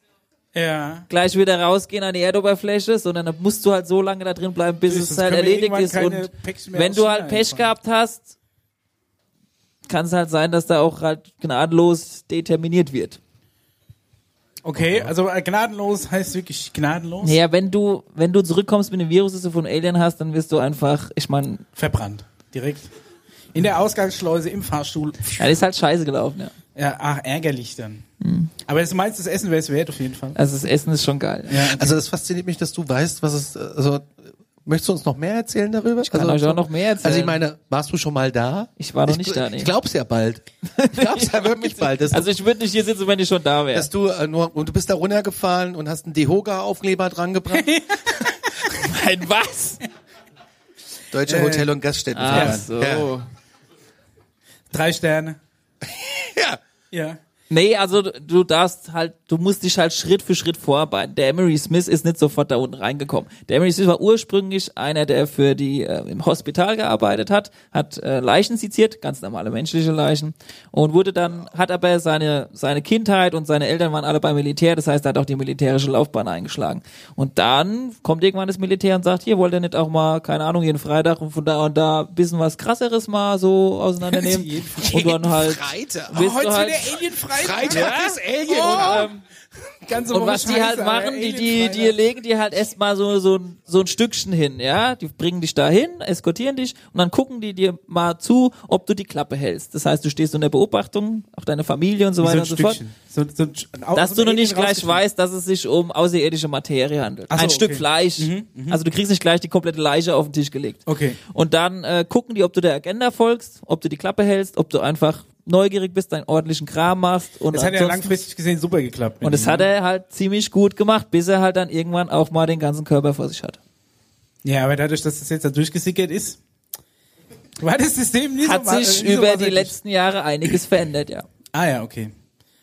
Ja. gleich wieder rausgehen an die Erdoberfläche, sondern dann musst du halt so lange da drin bleiben, bis Sonst es halt erledigt ist. Und wenn du halt Pech gehabt hast, kann es halt sein, dass da auch halt gnadenlos determiniert wird. Okay, also äh, gnadenlos heißt wirklich gnadenlos? Naja, wenn du, wenn du zurückkommst mit einem Virus, das du von Alien hast, dann wirst du einfach, ich meine, Verbrannt. Direkt. In der Ausgangsschleuse im Fahrstuhl. ja, das ist halt scheiße gelaufen, ja. Ja, ach, ärgerlich dann. Mhm. Aber das meinst das Essen wäre es wert auf jeden Fall. Also das Essen ist schon geil. Ja, Also das fasziniert mich, dass du weißt, was es, also, möchtest du uns noch mehr erzählen darüber? Ich kann euch auch noch mehr erzählen. Also ich meine, warst du schon mal da? Ich war noch ich, nicht da, nee. Ich glaub's ja bald. Ich glaub's ja *laughs* wirklich bald. Also ich würde nicht hier sitzen, wenn ich schon da wäre. dass du äh, nur, und du bist da runtergefahren und hast einen Dehoga-Aufkleber dran gebracht. *laughs* Ein was? Deutsche Äh, Hotel- und Ach Gaststättenverein. so. Ja. Drei Sterne. *laughs* ja. Ja. Nee, also du- darfst halt, du musst dich halt Schritt für Schritt vorarbeiten. Der Emery Smith ist nicht sofort da unten reingekommen. Der Emery Smith war ursprünglich einer, der für die äh, im Hospital gearbeitet hat, hat äh, Leichen seziert, ganz normale menschliche Leichen und wurde dann, hat aber seine seine Kindheit und seine Eltern waren alle beim Militär, das heißt, er hat auch die militärische Laufbahn eingeschlagen. Und dann kommt irgendwann das Militär und sagt, hier wollt ihr nicht auch mal, keine Ahnung, jeden Freitag und von da und da ein bisschen was krasseres mal so *laughs* auseinandernehmen Jeden und dann halt Freitag. heute halt wieder Alien Freitag. Freitag ist Alien. Oh, ähm, *laughs* ganze Und was die halt machen, die, die, die legen dir halt erstmal so, so, ein- so ein Stückchen hin, ja. Die bringen dich da hin, eskortieren dich und dann gucken die dir mal zu, ob du die Klappe hältst. Das heißt, du stehst unter Beobachtung, auch deine Familie und so Wie weiter so und so fort. Stückchen. So, so ein, Dass so du noch nicht gleich weißt, dass es sich um außerirdische Materie handelt. So, Ein Stück okay. Mhm, Fleisch. Also du kriegst nicht gleich die komplette Leiche auf den Tisch gelegt. Okay. Und dann äh, gucken die, ob du der Agenda folgst, ob du die Klappe hältst, ob du einfach neugierig bist, deinen ordentlichen Kram machst. Und Das hat ja langfristig gesehen super geklappt. und das ihm, hat er halt ziemlich gut gemacht, bis er halt dann irgendwann auch mal den ganzen Körper vor sich hat. Ja, aber dadurch, dass das jetzt da durchgesickert ist, war das System nie Hat so sich so über die letzten Jahre einiges verändert, ja. Ah ja, okay.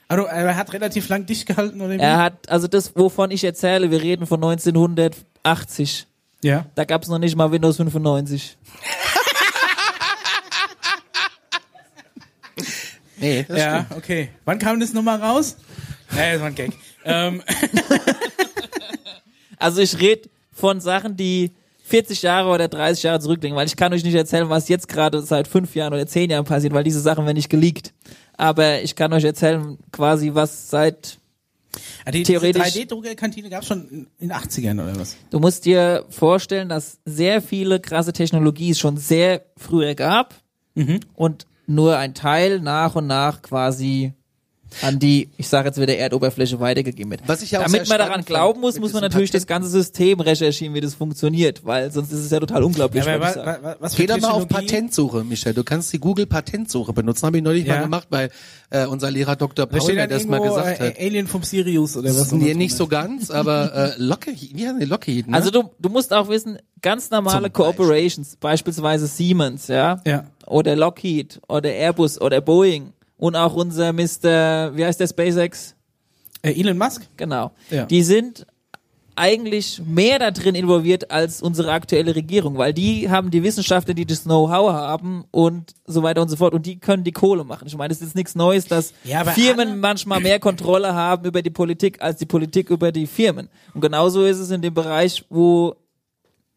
Also er hat relativ lang dicht gehalten oder wie? Er hat, also das, wovon ich erzähle, wir reden von 1980. ja. Da gab's noch nicht mal Windows 95. *laughs* Nee, das Ja, okay. Wann kam das nochmal raus? Ja, das war ein Gag. ähm, *laughs* Also ich rede von Sachen, die 40 Jahre oder 30 Jahre zurückliegen, weil ich kann euch nicht erzählen, was jetzt gerade seit fünf Jahren oder zehn Jahren passiert, weil diese Sachen werden nicht geleakt. Aber ich kann euch erzählen, quasi was seit ah, die, Theoretisch- 3D-Druckerkantine gab es schon in den 80ern oder was? Du musst dir vorstellen, dass sehr viele krasse Technologie es schon sehr früher gab und nur ein Teil nach und nach quasi an die, ich sage jetzt wieder Erdoberfläche weitergegeben wird. Was ich ja auch Damit man daran glauben muss, muss man natürlich das Patent- ganze System recherchieren, wie das funktioniert, weil sonst ist es ja total unglaublich. Ja, was was für Geh doch mal auf Patentsuche, Michael. Du kannst die Google Patentsuche benutzen. Habe ich neulich Ja. mal gemacht, weil äh, unser Lehrer Dr. Paul mir dann das mal gesagt hat. äh, Alien vom Sirius oder Das was? nee, nicht so ganz, aber *laughs* äh, Lockheed, wie heißen die Lockheed, ne? Also du, du musst auch wissen, ganz normale Zum Beispiel. Corporations, beispielsweise Siemens, ja, Ja. oder Lockheed oder Airbus oder Boeing und auch unser Mr., wie heißt der SpaceX? Äh, Elon Musk? Genau. Ja. Die sind eigentlich mehr da drin involviert als unsere aktuelle Regierung, weil die haben die Wissenschaftler, die das Know-how haben und so weiter und so fort und die können die Kohle machen. Ich meine, es ist nichts Neues, dass Ja, Firmen manchmal mehr Kontrolle haben über die Politik als die Politik über die Firmen. Und genauso ist es in dem Bereich, wo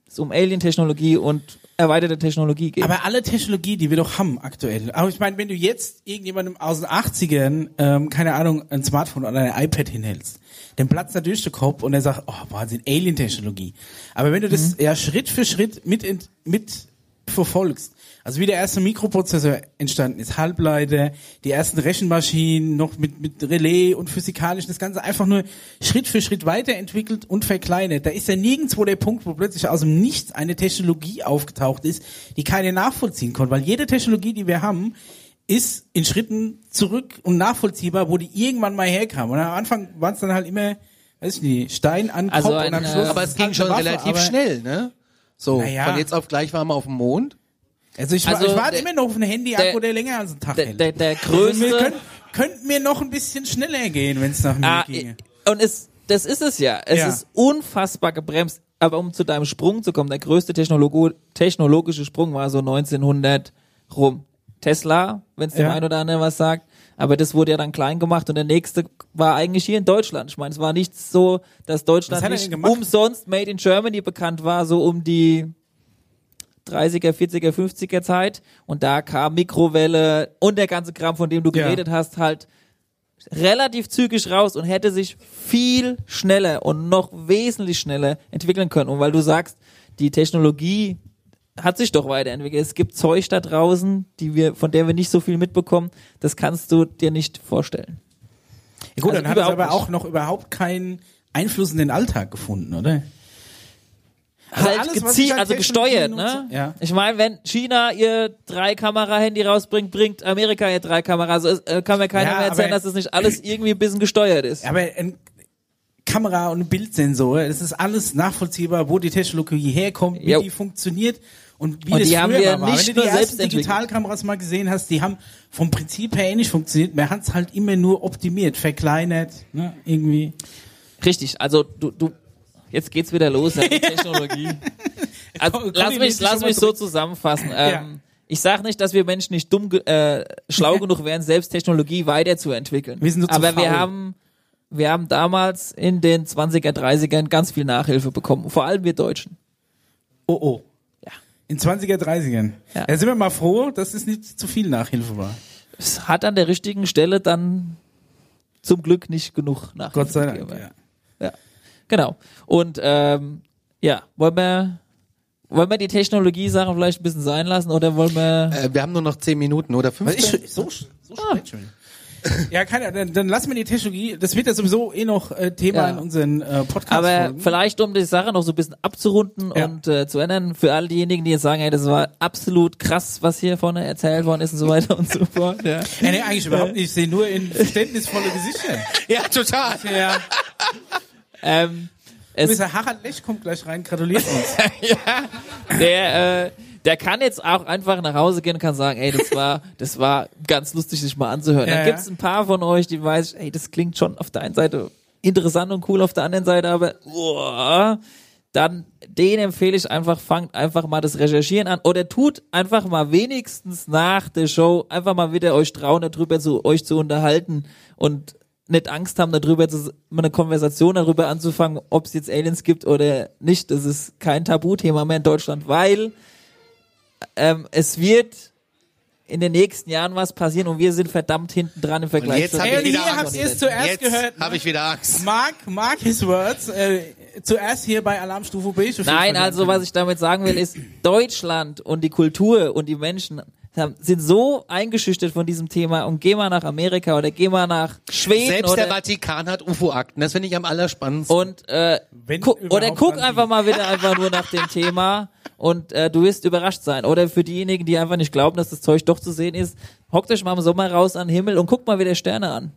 es um Alien-Technologie und erweiterte Technologie geht. Aber alle Technologie, die wir doch haben aktuell. Aber ich meine, wenn du jetzt irgendjemandem aus den 80ern, ähm, keine Ahnung, ein Smartphone oder ein iPad hinhältst, dann platzt er durch den Kopf und er sagt, oh, Wahnsinn, Alien-Technologie. Aber wenn du das ja Schritt für Schritt mit, mit verfolgst, also wie der erste Mikroprozessor entstanden ist, Halbleiter, die ersten Rechenmaschinen noch mit, mit Relais und physikalisch, das Ganze einfach nur Schritt für Schritt weiterentwickelt und verkleinert. Da ist ja nirgendwo der Punkt, wo plötzlich aus dem Nichts eine Technologie aufgetaucht ist, die keiner nachvollziehen konnte. Weil jede Technologie, die wir haben, ist in Schritten zurück und nachvollziehbar, wo die irgendwann mal herkam. Und am Anfang waren es dann halt immer, weiß ich nicht, Stein an Also Kopf ein, und am äh, Schluss. aber es ging schon Waffe, relativ schnell, ne? So, Naja. von jetzt auf gleich waren wir auf dem Mond. Also ich, Also also ich warte immer noch auf ein Handy-Akku, der, länger als einen Tag der, hält. der, der Also größte... können, könnten wir noch ein bisschen schneller gehen, wenn es nach mir Ah, ginge. und es, das ist es ja. Es Ja. ist unfassbar gebremst. Aber um zu deinem Sprung zu kommen, der größte Technologo technologische Sprung war so 1900 rum. Tesla, wenn es dem Ja. einen oder anderen was sagt. Aber das wurde ja dann klein gemacht und der nächste war eigentlich hier in Deutschland. Ich meine, es war nicht so, dass Deutschland nicht umsonst Made in Germany bekannt war, so um die 30er, 40er, 50er Zeit. Und da kam Mikrowelle und der ganze Kram, von dem du Ja. geredet hast, halt relativ zügig raus und hätte sich viel schneller und noch wesentlich schneller entwickeln können. Und weil du sagst, die Technologie hat sich doch weiterentwickelt. Es gibt Zeug da draußen, die wir, von der wir nicht so viel mitbekommen. Das kannst du dir nicht vorstellen. Ja, gut, also dann hat es aber nicht. auch noch überhaupt keinen Einfluss in den Alltag gefunden, oder? Also halt alles, also gesteuert, ne? Ja. Ich meine, wenn China ihr drei Kamera Handy rausbringt, bringt Amerika ihr drei Kamera. Also äh, kann mir keiner Ja, mehr erzählen, dass das nicht alles irgendwie ein bisschen gesteuert ist. Aber ein Kamera und Bildsensor. Das ist alles nachvollziehbar, wo die Technologie herkommt, wie Jo. die funktioniert und wie Und das die haben wir war. nicht Wenn du die ersten. Digitalkameras mal gesehen hast, die haben vom Prinzip her ähnlich funktioniert. Man hat es halt immer nur optimiert, verkleinert, ne, irgendwie. Richtig, also du, du jetzt geht's wieder los, ja, die *laughs* Technologie. Also, Komm, lass komm, mich, lass schon mal mich so zusammenfassen. Ja. Ähm, ich sage nicht, dass wir Menschen nicht dumm, äh, schlau genug wären, selbst Technologie weiterzuentwickeln. Wir sind nur Aber wir faul. haben, wir haben damals in den 20er, 30ern ganz viel Nachhilfe bekommen. Vor allem wir Deutschen. Oh oh. In 20er, 30ern. Ja. Da sind wir mal froh, dass es nicht zu viel Nachhilfe war. Es hat an der richtigen Stelle dann zum Glück nicht genug Nachhilfe Gott sei Dank. gegeben. Ja. Ja, genau. Und ähm, ja, wollen wir, wollen wir die Technologie-Sachen vielleicht ein bisschen sein lassen oder wollen wir? Äh, wir haben nur noch 10 Minuten oder Was 15. ist so, so spät schon? Ja, keine, dann, dann lassen wir die Technologie, das wird ja sowieso eh noch äh, Thema Ja. in unseren äh, Podcast Aber vielleicht, um die Sache noch so ein bisschen abzurunden Ja. und äh, zu ändern, für all diejenigen, die jetzt sagen, hey, das war absolut krass, was hier vorne erzählt worden ist und so weiter und so *laughs* fort. Ja. Ja, nee, eigentlich überhaupt nicht. Ich sehe nur in *laughs* verständnisvolle Gesichter. Ja, total. Ja, Ähm, es, Mr. Harald Lech kommt gleich rein, gratuliert uns. *laughs* der, äh, der kann jetzt auch einfach nach Hause gehen und kann sagen, ey, das war, *laughs* das war ganz lustig, sich mal anzuhören. Ja, Dann gibt's ein paar von euch, die weiß, ey, das klingt schon auf der einen Seite interessant und cool, auf der anderen Seite aber, uah, dann den empfehle ich einfach, fangt einfach mal das Recherchieren an oder tut einfach mal wenigstens nach der Show einfach mal wieder euch trauen, darüber zu euch zu unterhalten und nicht Angst haben, darüber zu, eine Konversation darüber anzufangen, ob es jetzt Aliens gibt oder nicht. Das ist kein Tabuthema mehr in Deutschland, weil ähm, es wird in den nächsten Jahren was passieren und wir sind verdammt hinten dran im Vergleich jetzt zu hab Ey, und wieder hier Angst. habt ihr es zuerst Jetzt gehört. habe ich wieder Angst. Mark, Mark his words. Äh, zuerst hier bei Alarmstufe B. Nein, also was ich damit sagen will, ist, Deutschland und die Kultur und die Menschen sind so eingeschüchtert von diesem Thema und geh mal nach Amerika oder geh mal nach Schweden Selbst der oder, Vatikan hat UFO-Akten. Das finde ich am allerspannendsten. und äh, Wenn gu oder guck einfach mal wieder *laughs* einfach nur nach dem Thema und äh, du wirst überrascht sein. Oder für diejenigen, die einfach nicht glauben, dass das Zeug doch zu sehen ist, hockt euch mal im Sommer raus an den Himmel und guckt mal wieder Sterne an.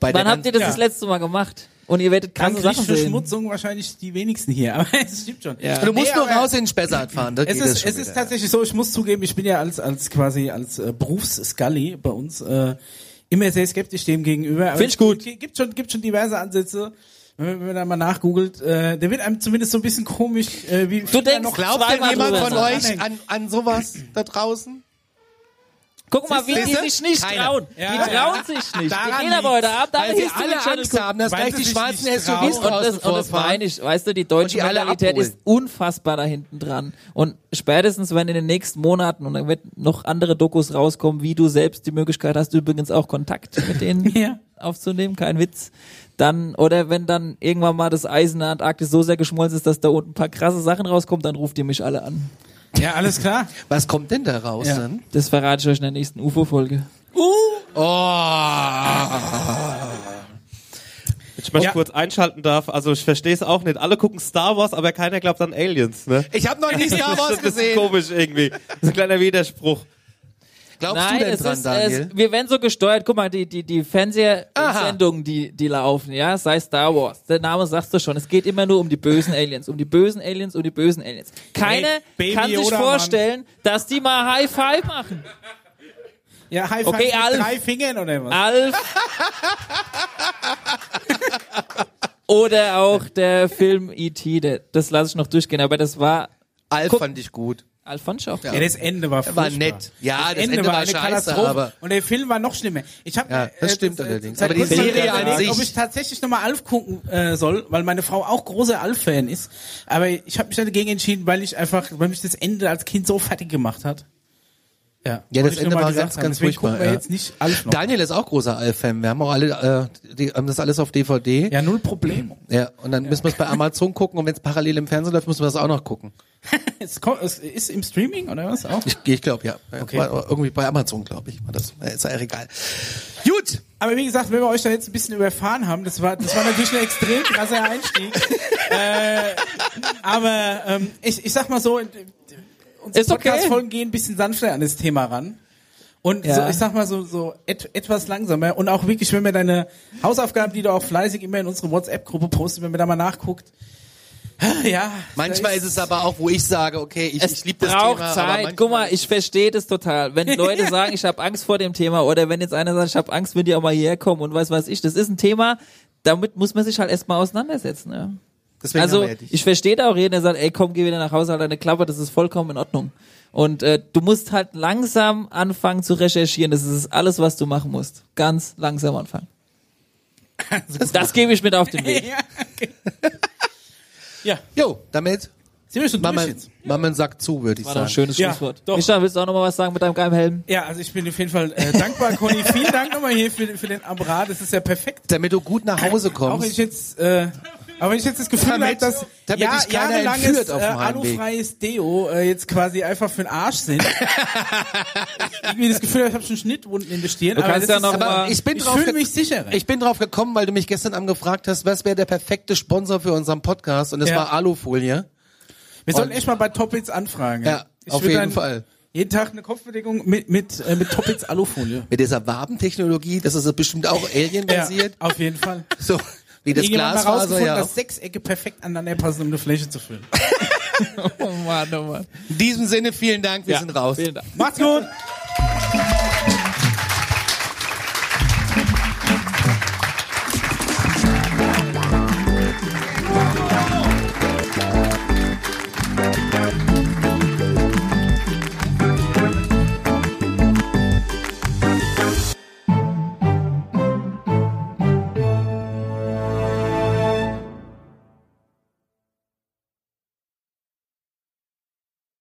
Bei der Wann habt ihr das Ja. das letzte Mal gemacht? Und ihr werdet krasse Sachen sehen. Lichtverschmutzung wahrscheinlich die wenigsten hier, *laughs* aber es stimmt schon. Ja. Du musst Nee, nur raus in den Spessart *clears throat* fahren. Da Es geht ist, schon es ist tatsächlich so, ich muss zugeben, ich bin ja als, als quasi als äh, Berufs-Scully bei uns äh, immer sehr skeptisch dem gegenüber. Aber Find ich es gut. gi- Gibt schon, gibt schon diverse Ansätze. Wenn man, da mal nachgoogelt, äh, der wird einem zumindest so ein bisschen komisch, äh, wie da denkst, noch Glaubt denn jemand von euch an, an sowas da draußen? Guck mal, wie die sich nicht Keiner. trauen. Ja, die ja. trauen sich nicht. Daran die gehen aber heute Abend alle History alle Angst haben, dass gleich die schwarzen. SUVs Und das, und das meine ich, weißt du, die deutsche die Mentalität ist unfassbar da hinten dran. Und spätestens, wenn in den nächsten Monaten, und dann wird noch andere Dokus rauskommen, wie du selbst die Möglichkeit hast, übrigens auch Kontakt mit denen *laughs* Ja. aufzunehmen, kein Witz, dann, oder wenn dann irgendwann mal das Eis in der Antarktis so sehr geschmolzen ist, dass da unten ein paar krasse Sachen rauskommen, dann ruft ihr mich alle an. Ja, alles klar. Was kommt denn da raus Ja. dann? Das verrate ich euch in der nächsten UFO-Folge. Ich möchte Ja. kurz einschalten darf, also ich verstehe es auch nicht. Alle gucken Star Wars, aber keiner glaubt an Aliens, ne? Ich habe noch nie *laughs* Star Wars das ist gesehen. komisch irgendwie. Das ist ein kleiner Widerspruch. Glaubst Nein, du denn es dran, ist, Daniel? Es, wir werden so gesteuert. Guck mal, die, die, die Fernsehsendungen, die, die laufen, ja, sei Star Wars. Der Name sagst du schon. Es geht immer nur um die bösen Aliens, um die bösen Aliens, um die bösen Aliens. Keiner Hey, kann sich Yoda, Mann. vorstellen, dass die mal High Five machen. Ja, High Five Okay, mit Alf. drei Fingern oder was? Alf. *laughs* Oder auch der Film E.T., das lasse ich noch durchgehen, aber das war Alf guck- fand ich gut. Alfonso. Ja, das Ende war War furchtbar. nett. Ja, das Ende war eine scheiße, Katastrophe. aber- Und der Film war noch schlimmer. Ich hab, Ja, das äh, stimmt äh, allerdings. Aber die Serie überlegt, an sich- Ob ich tatsächlich nochmal Alf gucken äh, soll, weil meine Frau auch großer Alf-Fan ist. Aber ich habe mich dann dagegen entschieden, weil ich einfach, weil mich das Ende als Kind so fertig gemacht hat. Ja, Ja, das Ende war ganz, haben. ganz Deswegen furchtbar, ja. jetzt nicht Alf noch. Daniel ist auch großer Alf-Fan. Wir haben auch alle, äh, die, haben das alles auf DVD. ja, null Problem. Ja, und dann müssen wir es bei Amazon gucken und wenn es parallel im Fernsehen läuft, müssen wir es auch noch gucken. *laughs* Es, kommt, es ist im Streaming oder was auch? Ich, ich glaube, ja. Okay. War irgendwie bei Amazon, glaube ich. War das ist ja egal. Gut. Aber wie gesagt, wenn wir euch da jetzt ein bisschen überfahren haben, das war, das war natürlich ein extrem krasser Einstieg. *laughs* äh, aber ähm, ich, ich sag mal so, unsere Ist okay. Podcast-Folgen gehen ein bisschen sanfter an das Thema ran. Und Ja. so, ich sag mal so, so et, etwas langsamer und auch wirklich, wenn man deine Hausaufgaben, die du auch fleißig immer in unsere WhatsApp-Gruppe postest, wenn man da mal nachguckt. Ja. Manchmal ist es aber auch, wo ich sage, okay, ich, ich liebe das braucht Thema. aber Zeit. Guck mal, ich verstehe das total. Wenn *laughs* Leute sagen, ich habe Angst vor dem Thema oder wenn jetzt einer sagt, ich habe Angst, wenn die auch mal hierher kommen und weiß was ich, das ist ein Thema, damit muss man sich halt erstmal auseinandersetzen. Ja. Deswegen Also ja ich verstehe da auch jeden, der sagt, ey komm, geh wieder nach Hause, halt deine Klappe, das ist vollkommen in Ordnung. Und äh, du musst halt langsam anfangen zu recherchieren. Das ist alles, was du machen musst. Ganz langsam anfangen. *laughs* Das gebe ich mit auf den *laughs* Weg. ja, okay. ja, *laughs* Jo, damit sind wir schon machen durch jetzt? einen Sack zu, würde ich War doch ein sagen. schönes Ja, Schlusswort. doch. Micha, willst du auch noch mal was sagen mit deinem geilen Helm? Ja, also ich bin auf jeden Fall äh, dankbar, Conny. Vielen Dank nochmal hier für, für den Apparat. Das ist ja perfekt. Damit du gut nach Hause Auch kommst. wenn ich jetzt, äh, aber wenn ich jetzt das Gefühl habe, dass damit ja, jahrelanges äh, alufreies Deo äh, jetzt quasi einfach für den Arsch sind. ich *laughs* irgendwie das Gefühl, habe, ich habe schon Schnittwunden in der Stirn. Du aber kannst das ja ist, noch aber mal- ich bin ich drauf fühle mich sicherer. Ich bin drauf gekommen, weil du mich gestern Abend gefragt hast, was wäre der perfekte Sponsor für unseren Podcast und es Ja. war Alufolie. Wir sollten echt mal bei Toppits anfragen. Ja, ich auf jeden Fall. Jeden Tag eine Kopfbedeckung mit mit äh, mit Toppits Alufolie. Mit dieser Wabentechnologie, das ist bestimmt auch Alien-basiert. auf jeden Fall. So, wie das mal Glasfaser rausgefunden, ja dass Sechsecke perfekt aneinander passen, um eine Fläche zu füllen. *laughs* Oh Mann, oh Mann. In diesem Sinne, vielen Dank, wir sind raus. Macht's gut!